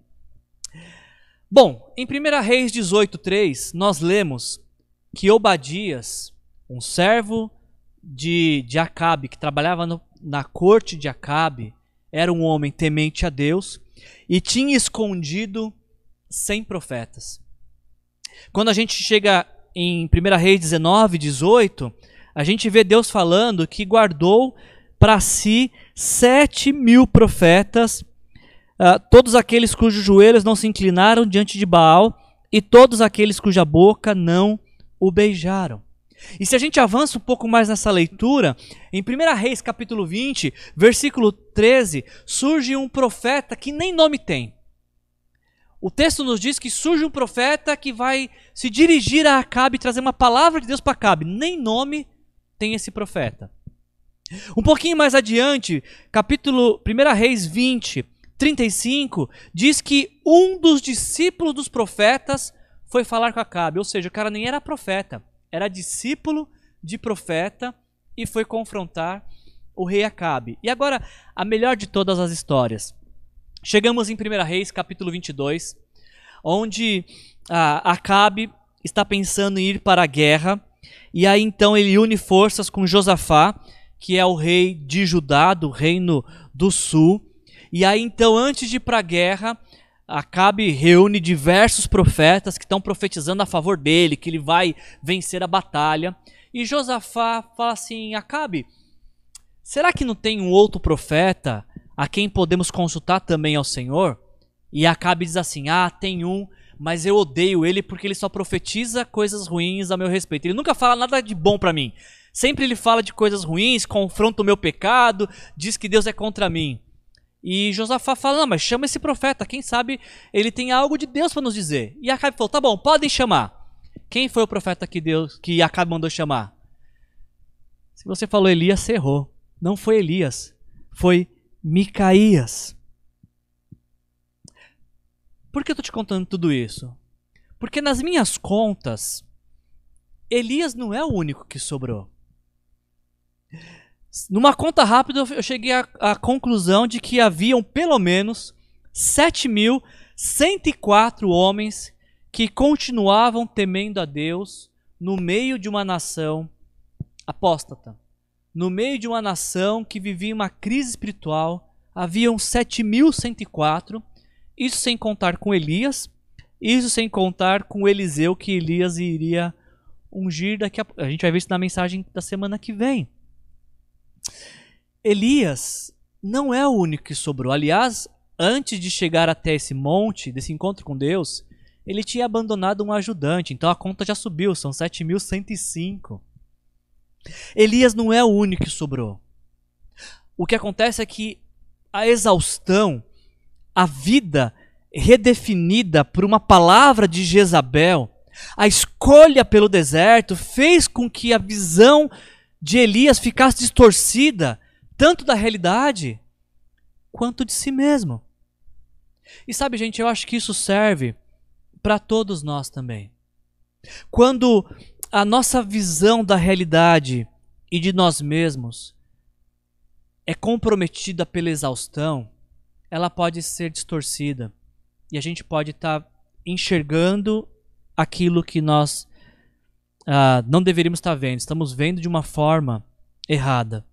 Bom, em 1 Reis 18,3, nós lemos que Obadias, um servo de, de Acabe, que trabalhava no, na corte de Acabe, era um homem temente a Deus e tinha escondido 100 profetas. Quando a gente chega em 1 Reis 19, 18, a gente vê Deus falando que guardou para si sete mil profetas, uh, todos aqueles cujos joelhos não se inclinaram diante de Baal, e todos aqueles cuja boca não o beijaram. E se a gente avança um pouco mais nessa leitura, em 1 Reis capítulo 20, versículo 13, surge um profeta que nem nome tem. O texto nos diz que surge um profeta que vai se dirigir a Acabe e trazer uma palavra de Deus para Acabe. Nem nome tem esse profeta. Um pouquinho mais adiante, capítulo 1 Reis 20, 35, diz que um dos discípulos dos profetas foi falar com Acabe. Ou seja, o cara nem era profeta, era discípulo de profeta e foi confrontar o rei Acabe. E agora, a melhor de todas as histórias. Chegamos em 1 Reis, capítulo 22, onde ah, Acabe está pensando em ir para a guerra, e aí então ele une forças com Josafá, que é o rei de Judá, do reino do sul. E aí então, antes de ir para a guerra, Acabe reúne diversos profetas que estão profetizando a favor dele, que ele vai vencer a batalha. E Josafá fala assim: Acabe, será que não tem um outro profeta a quem podemos consultar também ao Senhor? E Acabe diz assim: Ah, tem um, mas eu odeio ele porque ele só profetiza coisas ruins a meu respeito. Ele nunca fala nada de bom para mim. Sempre ele fala de coisas ruins, confronta o meu pecado, diz que Deus é contra mim. E Josafá fala: Não, mas chama esse profeta, quem sabe ele tem algo de Deus para nos dizer. E Acabe falou: Tá bom, podem chamar. Quem foi o profeta que Deus que Acabe mandou chamar? Se você falou Elias, você errou. Não foi Elias, foi Micaías. Por que eu estou te contando tudo isso? Porque nas minhas contas, Elias não é o único que sobrou. Numa conta rápida, eu cheguei à, à conclusão de que haviam pelo menos 7.104 homens que continuavam temendo a Deus no meio de uma nação apóstata. No meio de uma nação que vivia uma crise espiritual, haviam 7.104, isso sem contar com Elias, isso sem contar com Eliseu que Elias iria ungir daqui a A gente vai ver isso na mensagem da semana que vem. Elias não é o único que sobrou. Aliás, antes de chegar até esse monte, desse encontro com Deus, ele tinha abandonado um ajudante. Então a conta já subiu, são 7.105. Elias não é o único que sobrou. O que acontece é que a exaustão, a vida redefinida por uma palavra de Jezabel, a escolha pelo deserto fez com que a visão de Elias ficasse distorcida, tanto da realidade quanto de si mesmo. E sabe, gente, eu acho que isso serve para todos nós também. Quando a nossa visão da realidade e de nós mesmos é comprometida pela exaustão, ela pode ser distorcida e a gente pode estar tá enxergando aquilo que nós uh, não deveríamos estar vendo, estamos vendo de uma forma errada.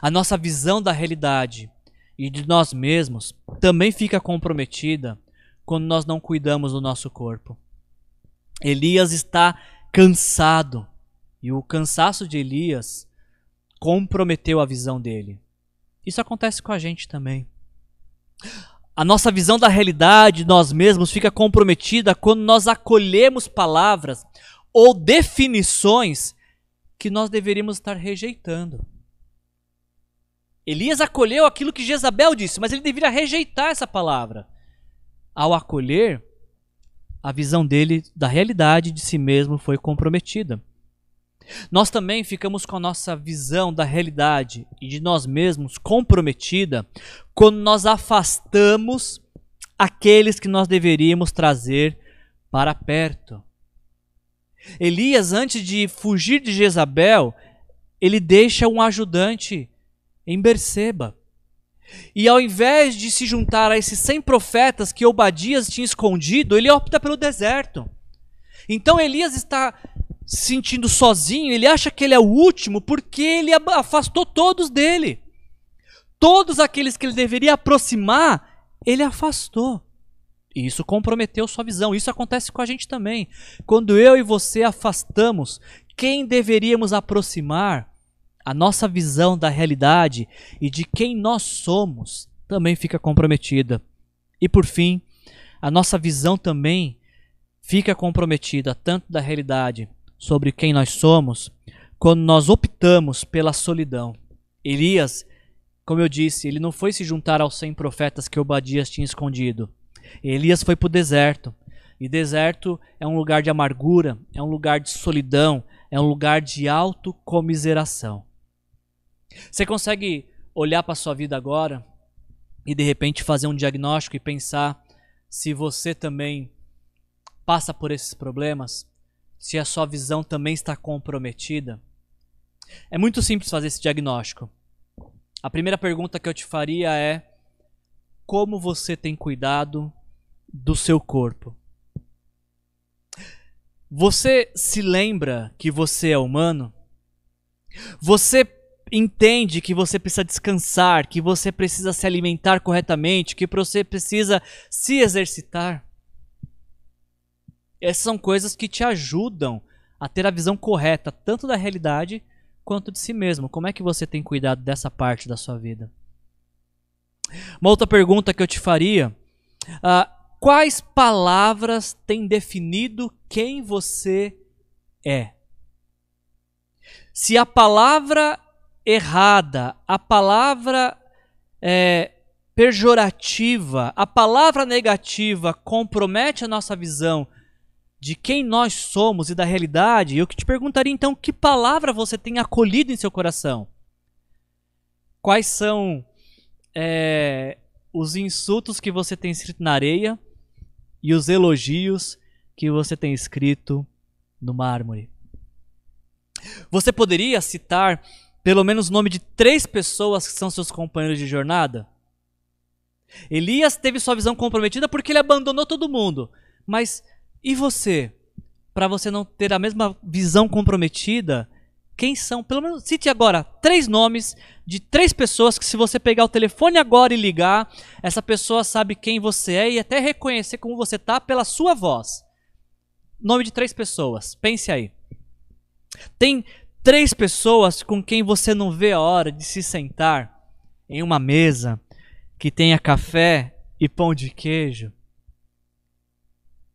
A nossa visão da realidade e de nós mesmos também fica comprometida quando nós não cuidamos do nosso corpo. Elias está cansado e o cansaço de Elias comprometeu a visão dele. Isso acontece com a gente também. A nossa visão da realidade, nós mesmos, fica comprometida quando nós acolhemos palavras ou definições que nós deveríamos estar rejeitando. Elias acolheu aquilo que Jezabel disse, mas ele deveria rejeitar essa palavra. Ao acolher, a visão dele da realidade de si mesmo foi comprometida. Nós também ficamos com a nossa visão da realidade e de nós mesmos comprometida quando nós afastamos aqueles que nós deveríamos trazer para perto. Elias, antes de fugir de Jezabel, ele deixa um ajudante em Berseba. E ao invés de se juntar a esses 100 profetas que Obadias tinha escondido, ele opta pelo deserto. Então Elias está se sentindo sozinho, ele acha que ele é o último porque ele afastou todos dele. Todos aqueles que ele deveria aproximar, ele afastou. E isso comprometeu sua visão. Isso acontece com a gente também. Quando eu e você afastamos quem deveríamos aproximar, a nossa visão da realidade e de quem nós somos também fica comprometida. E por fim, a nossa visão também fica comprometida tanto da realidade sobre quem nós somos, quando nós optamos pela solidão. Elias, como eu disse, ele não foi se juntar aos 100 profetas que Obadias tinha escondido. Elias foi para o deserto. E deserto é um lugar de amargura, é um lugar de solidão, é um lugar de autocomiseração. Você consegue olhar para sua vida agora e de repente fazer um diagnóstico e pensar se você também passa por esses problemas? Se a sua visão também está comprometida? É muito simples fazer esse diagnóstico. A primeira pergunta que eu te faria é: como você tem cuidado do seu corpo? Você se lembra que você é humano? Você entende que você precisa descansar, que você precisa se alimentar corretamente, que você precisa se exercitar? Essas são coisas que te ajudam a ter a visão correta tanto da realidade quanto de si mesmo. Como é que você tem cuidado dessa parte da sua vida? Uma outra pergunta que eu te faria: uh, quais palavras têm definido quem você é? Se a palavra errada, a palavra é, pejorativa, a palavra negativa compromete a nossa visão de quem nós somos e da realidade, eu te perguntaria então que palavra você tem acolhido em seu coração? Quais são é, os insultos que você tem escrito na areia e os elogios que você tem escrito no mármore? Você poderia citar pelo menos o nome de três pessoas que são seus companheiros de jornada? Elias teve sua visão comprometida porque ele abandonou todo mundo, mas e você? Para você não ter a mesma visão comprometida, quem são? Pelo menos cite agora três nomes de três pessoas que, se você pegar o telefone agora e ligar, essa pessoa sabe quem você é e até reconhecer como você tá pela sua voz. Nome de três pessoas. Pense aí. Tem três pessoas com quem você não vê a hora de se sentar em uma mesa que tenha café e pão de queijo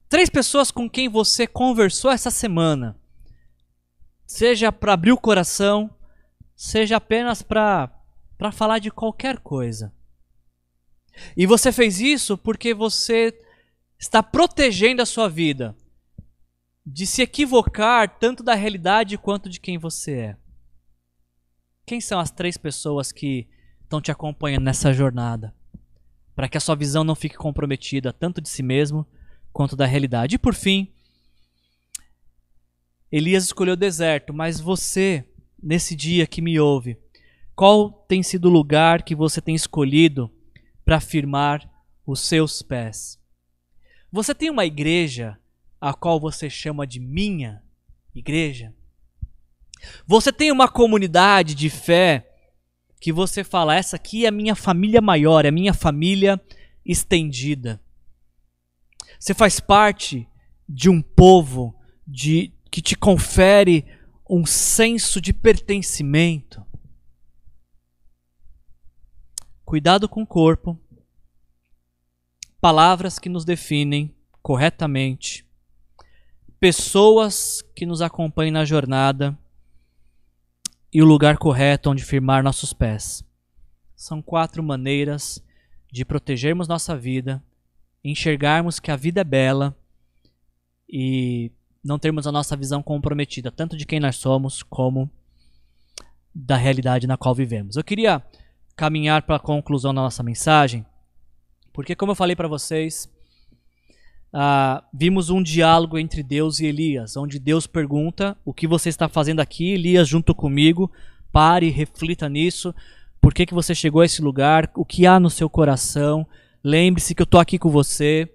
Três pessoas com quem você conversou essa semana. Seja para abrir o coração, seja apenas para falar de qualquer coisa. E você fez isso porque você está protegendo a sua vida de se equivocar tanto da realidade quanto de quem você é. Quem são as três pessoas que estão te acompanhando nessa jornada? Para que a sua visão não fique comprometida tanto de si mesmo quanto da realidade. E por fim, Elias escolheu o deserto, mas você, nesse dia que me ouve, qual tem sido o lugar que você tem escolhido para firmar os seus pés? Você tem uma igreja a qual você chama de minha igreja? Você tem uma comunidade de fé que você fala, essa aqui é a minha família maior, é a minha família estendida. Você faz parte de um povo de, que te confere um senso de pertencimento. Cuidado com o corpo. Palavras que nos definem corretamente. Pessoas que nos acompanham na jornada. E o lugar correto onde firmar nossos pés. São quatro maneiras de protegermos nossa vida enxergarmos que a vida é bela e não termos a nossa visão comprometida, tanto de quem nós somos como da realidade na qual vivemos. Eu queria caminhar para a conclusão da nossa mensagem, porque, como eu falei para vocês, uh, vimos um diálogo entre Deus e Elias, onde Deus pergunta: O que você está fazendo aqui? Elias, junto comigo, pare, reflita nisso. Por que, que você chegou a esse lugar? O que há no seu coração? Lembre-se que eu estou aqui com você.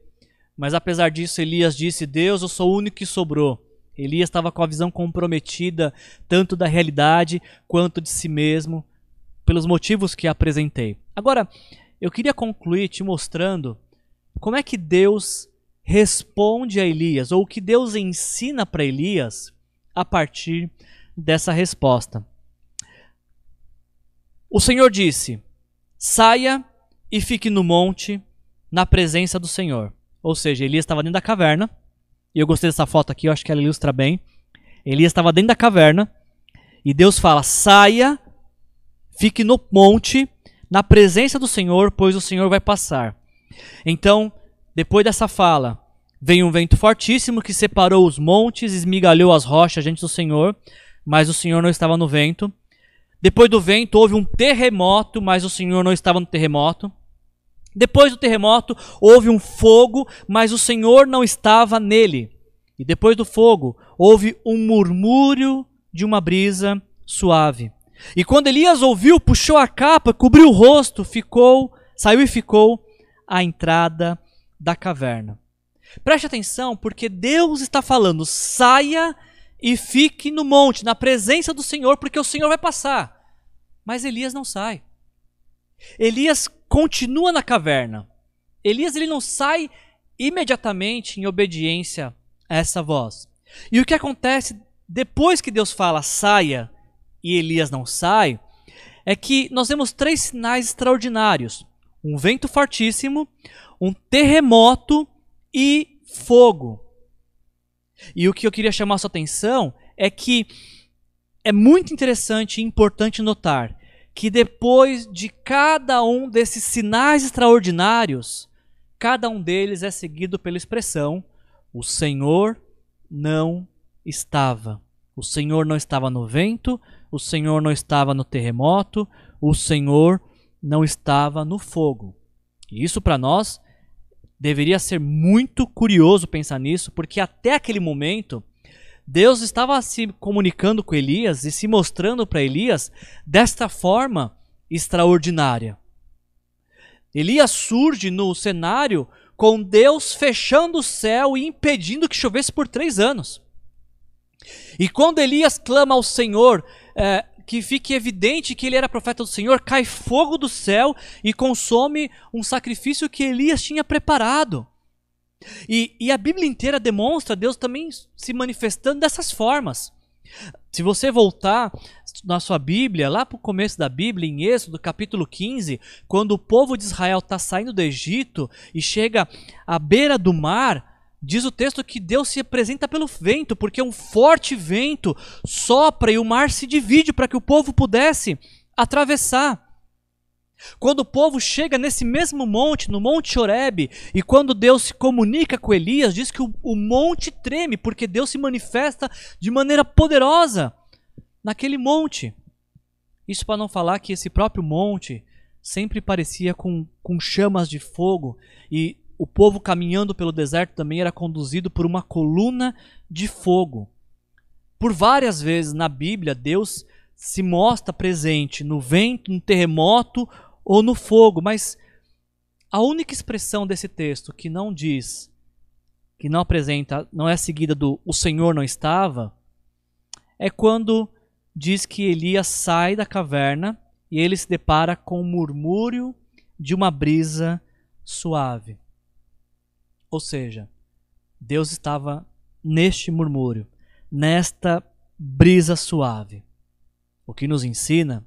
Mas apesar disso, Elias disse: Deus, eu sou o único que sobrou. Elias estava com a visão comprometida, tanto da realidade quanto de si mesmo, pelos motivos que apresentei. Agora, eu queria concluir te mostrando como é que Deus responde a Elias, ou o que Deus ensina para Elias a partir dessa resposta. O Senhor disse: saia e fique no monte na presença do Senhor. Ou seja, Elias estava dentro da caverna. E eu gostei dessa foto aqui, eu acho que ela ilustra bem. Elias estava dentro da caverna e Deus fala: saia, fique no monte, na presença do Senhor, pois o Senhor vai passar. Então, depois dessa fala, veio um vento fortíssimo que separou os montes, esmigalhou as rochas diante do Senhor, mas o Senhor não estava no vento. Depois do vento houve um terremoto, mas o Senhor não estava no terremoto. Depois do terremoto houve um fogo, mas o Senhor não estava nele. E depois do fogo houve um murmúrio de uma brisa suave. E quando Elias ouviu, puxou a capa, cobriu o rosto, ficou, saiu e ficou à entrada da caverna. Preste atenção, porque Deus está falando: saia e fique no monte, na presença do Senhor, porque o Senhor vai passar. Mas Elias não sai. Elias continua na caverna. Elias ele não sai imediatamente em obediência a essa voz. E o que acontece depois que Deus fala saia e Elias não sai, é que nós temos três sinais extraordinários: um vento fortíssimo, um terremoto e fogo. E o que eu queria chamar sua atenção é que é muito interessante e importante notar que depois de cada um desses sinais extraordinários, cada um deles é seguido pela expressão: o Senhor não estava. O Senhor não estava no vento, o Senhor não estava no terremoto, o Senhor não estava no fogo. E isso para nós deveria ser muito curioso pensar nisso, porque até aquele momento Deus estava se comunicando com Elias e se mostrando para Elias desta forma extraordinária. Elias surge no cenário com Deus fechando o céu e impedindo que chovesse por três anos. E quando Elias clama ao Senhor, é, que fique evidente que ele era profeta do Senhor, cai fogo do céu e consome um sacrifício que Elias tinha preparado. E, e a Bíblia inteira demonstra Deus também se manifestando dessas formas. Se você voltar na sua Bíblia, lá para o começo da Bíblia, em Êxodo capítulo 15, quando o povo de Israel está saindo do Egito e chega à beira do mar, Diz o texto que Deus se apresenta pelo vento, porque um forte vento sopra e o mar se divide para que o povo pudesse atravessar. Quando o povo chega nesse mesmo monte, no Monte Horebe, e quando Deus se comunica com Elias, diz que o, o monte treme, porque Deus se manifesta de maneira poderosa naquele monte. Isso para não falar que esse próprio monte sempre parecia com, com chamas de fogo, e o povo caminhando pelo deserto também era conduzido por uma coluna de fogo. Por várias vezes na Bíblia, Deus se mostra presente no vento, no terremoto ou no fogo, mas a única expressão desse texto que não diz, que não apresenta, não é seguida do o Senhor não estava, é quando diz que Elias sai da caverna e ele se depara com o murmúrio de uma brisa suave. Ou seja, Deus estava neste murmúrio, nesta brisa suave. O que nos ensina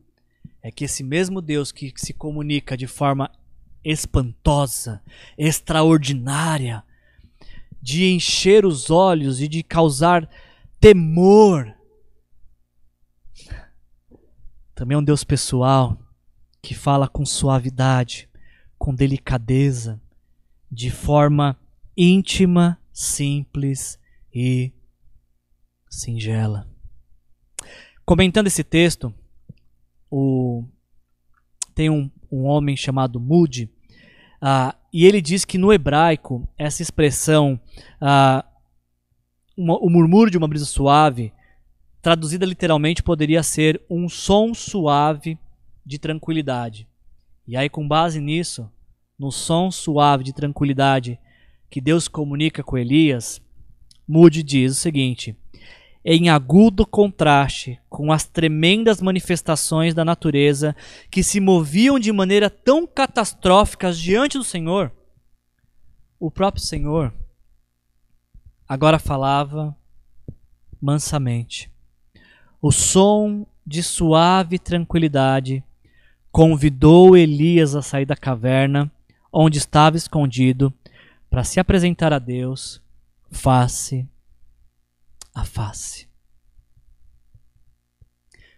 é que esse mesmo Deus que se comunica de forma espantosa, extraordinária, de encher os olhos e de causar temor, também é um Deus pessoal que fala com suavidade, com delicadeza, de forma íntima, simples e singela. Comentando esse texto, o, tem um, um homem chamado Moody, uh, e ele diz que no hebraico, essa expressão, uh, uma, o murmúrio de uma brisa suave, traduzida literalmente, poderia ser um som suave de tranquilidade. E aí, com base nisso, no som suave de tranquilidade que Deus comunica com Elias, Moody diz o seguinte: em agudo contraste com as tremendas manifestações da natureza que se moviam de maneira tão catastróficas diante do Senhor, o próprio Senhor agora falava mansamente. O som de suave tranquilidade convidou Elias a sair da caverna onde estava escondido para se apresentar a Deus face a face.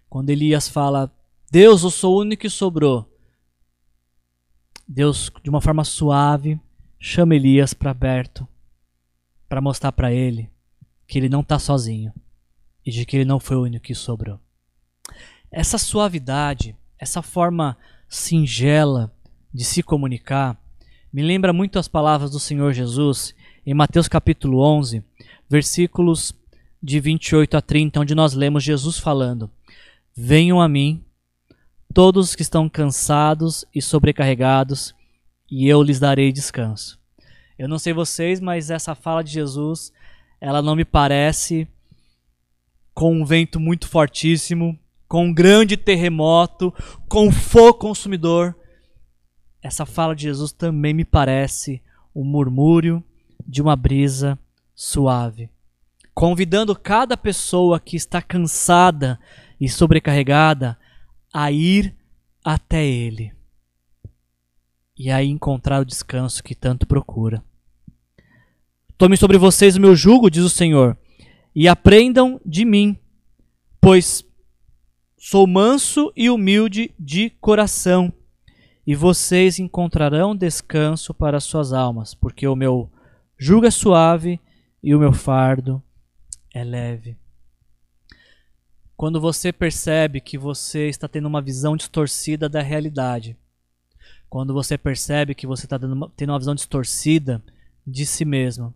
Quando Elias fala, Deus, eu sou o único que sobrou, Deus, de uma forma suave, chama Elias para perto, para mostrar para ele que ele não está sozinho e de que ele não foi o único que sobrou. Essa suavidade, essa forma singela de se comunicar, me lembra muito as palavras do Senhor Jesus em Mateus capítulo 11, versículos de 28 a 30, onde nós lemos Jesus falando: Venham a mim, todos os que estão cansados e sobrecarregados, e eu lhes darei descanso. Eu não sei vocês, mas essa fala de Jesus, ela não me parece com um vento muito fortíssimo, com um grande terremoto, com fogo consumidor. Essa fala de Jesus também me parece um murmúrio de uma brisa suave, convidando cada pessoa que está cansada e sobrecarregada a ir até Ele e aí encontrar o descanso que tanto procura. Tome sobre vocês o meu jugo, diz o Senhor, e aprendam de mim, pois sou manso e humilde de coração, e vocês encontrarão descanso para suas almas, porque o meu jugo é suave e o meu fardo é leve. Quando você percebe que você está tendo uma visão distorcida da realidade, quando você percebe que você está tendo uma visão distorcida de si mesmo,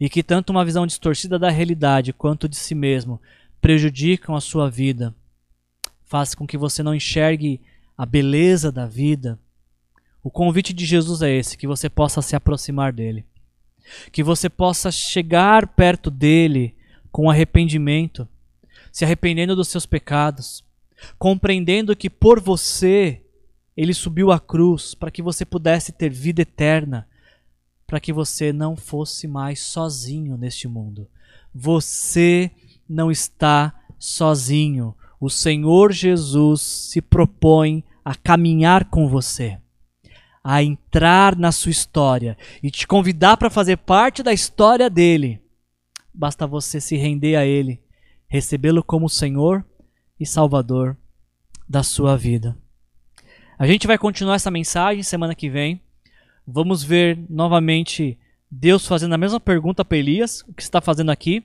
e que tanto uma visão distorcida da realidade quanto de si mesmo prejudicam a sua vida, faz com que você não enxergue a beleza da vida. O convite de Jesus é esse: que você possa se aproximar dele, que você possa chegar perto dele com arrependimento, se arrependendo dos seus pecados, compreendendo que por você ele subiu à cruz para que você pudesse ter vida eterna para que você não fosse mais sozinho neste mundo. Você não está sozinho. O Senhor Jesus se propõe a caminhar com você, a entrar na sua história e te convidar para fazer parte da história dele. Basta você se render a ele, recebê-lo como Senhor e Salvador da sua vida. A gente vai continuar essa mensagem semana que vem. Vamos ver novamente Deus fazendo a mesma pergunta para Elias, o que está fazendo aqui,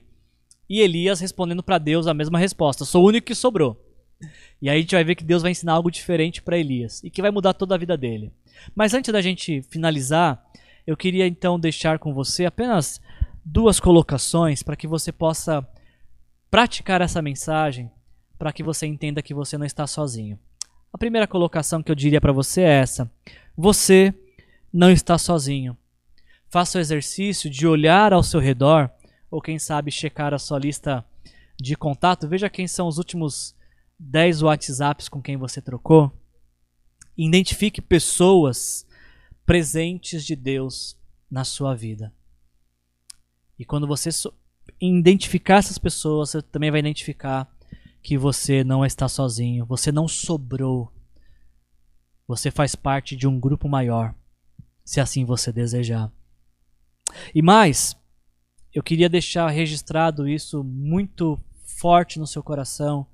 e Elias respondendo para Deus a mesma resposta. Sou o único que sobrou. E aí a gente vai ver que Deus vai ensinar algo diferente para Elias e que vai mudar toda a vida dele. Mas antes da gente finalizar, eu queria então deixar com você apenas duas colocações para que você possa praticar essa mensagem, para que você entenda que você não está sozinho. A primeira colocação que eu diria para você é essa: você não está sozinho. Faça o exercício de olhar ao seu redor, ou quem sabe checar a sua lista de contato. Veja quem são os últimos 10 WhatsApps com quem você trocou. Identifique pessoas presentes de Deus na sua vida. E quando você identificar essas pessoas, você também vai identificar que você não está sozinho, você não sobrou. Você faz parte de um grupo maior se assim você desejar. E mais, eu queria deixar registrado isso muito forte no seu coração,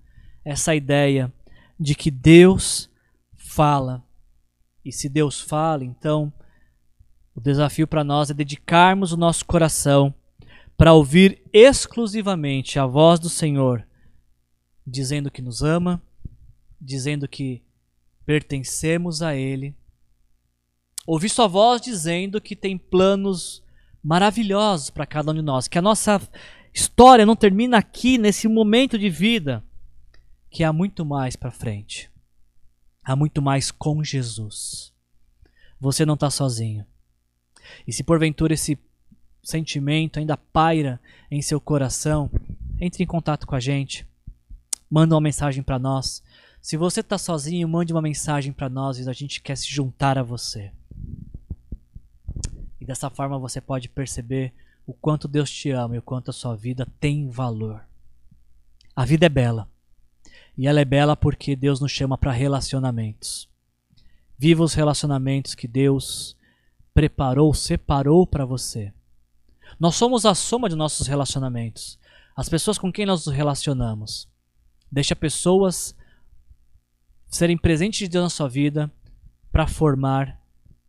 essa ideia de que Deus fala. E se Deus fala, então o desafio para nós é dedicarmos o nosso coração para ouvir exclusivamente a voz do Senhor, dizendo que nos ama, dizendo que pertencemos a Ele Ouvi sua voz dizendo que tem planos maravilhosos para cada um de nós, que a nossa história não termina aqui nesse momento de vida, que há muito mais para frente. Há muito mais com Jesus. Você não está sozinho. E se porventura esse sentimento ainda paira em seu coração, entre em contato com a gente. Manda uma mensagem para nós. Se você está sozinho, mande uma mensagem para nós e a gente quer se juntar a você. Dessa forma você pode perceber o quanto Deus te ama e o quanto a sua vida tem valor. A vida é bela. E ela é bela porque Deus nos chama para relacionamentos. Viva os relacionamentos que Deus preparou, separou para você. Nós somos a soma de nossos relacionamentos. As pessoas com quem nós nos relacionamos. Deixa pessoas serem presentes de Deus na sua vida para formar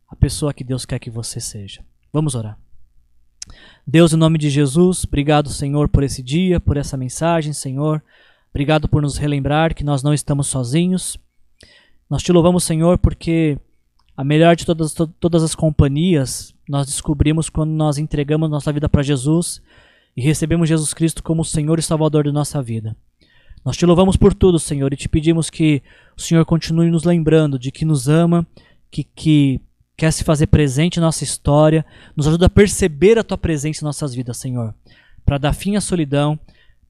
a pessoa que Deus quer que você seja. Vamos orar. Deus, em nome de Jesus, obrigado, Senhor, por esse dia, por essa mensagem, Senhor. Obrigado por nos relembrar que nós não estamos sozinhos. Nós te louvamos, Senhor, porque a melhor de todas, todas as companhias nós descobrimos quando nós entregamos nossa vida para Jesus e recebemos Jesus Cristo como Senhor e Salvador de nossa vida. Nós te louvamos por tudo, Senhor, e te pedimos que o Senhor continue nos lembrando de que nos ama, que, que quer se fazer presente em nossa história, nos ajuda a perceber a tua presença em nossas vidas, Senhor, para dar fim à solidão,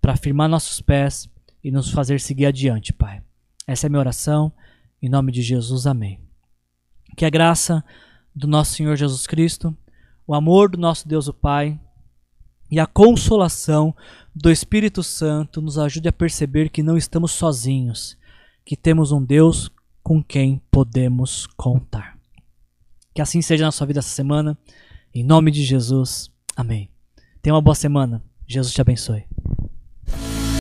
para afirmar nossos pés e nos fazer seguir adiante, Pai. Essa é minha oração, em nome de Jesus, amém. Que a graça do nosso Senhor Jesus Cristo, o amor do nosso Deus o Pai e a consolação do Espírito Santo nos ajude a perceber que não estamos sozinhos, que temos um Deus com quem podemos contar. Que assim seja na sua vida essa semana, em nome de Jesus. Amém. Tenha uma boa semana. Jesus te abençoe.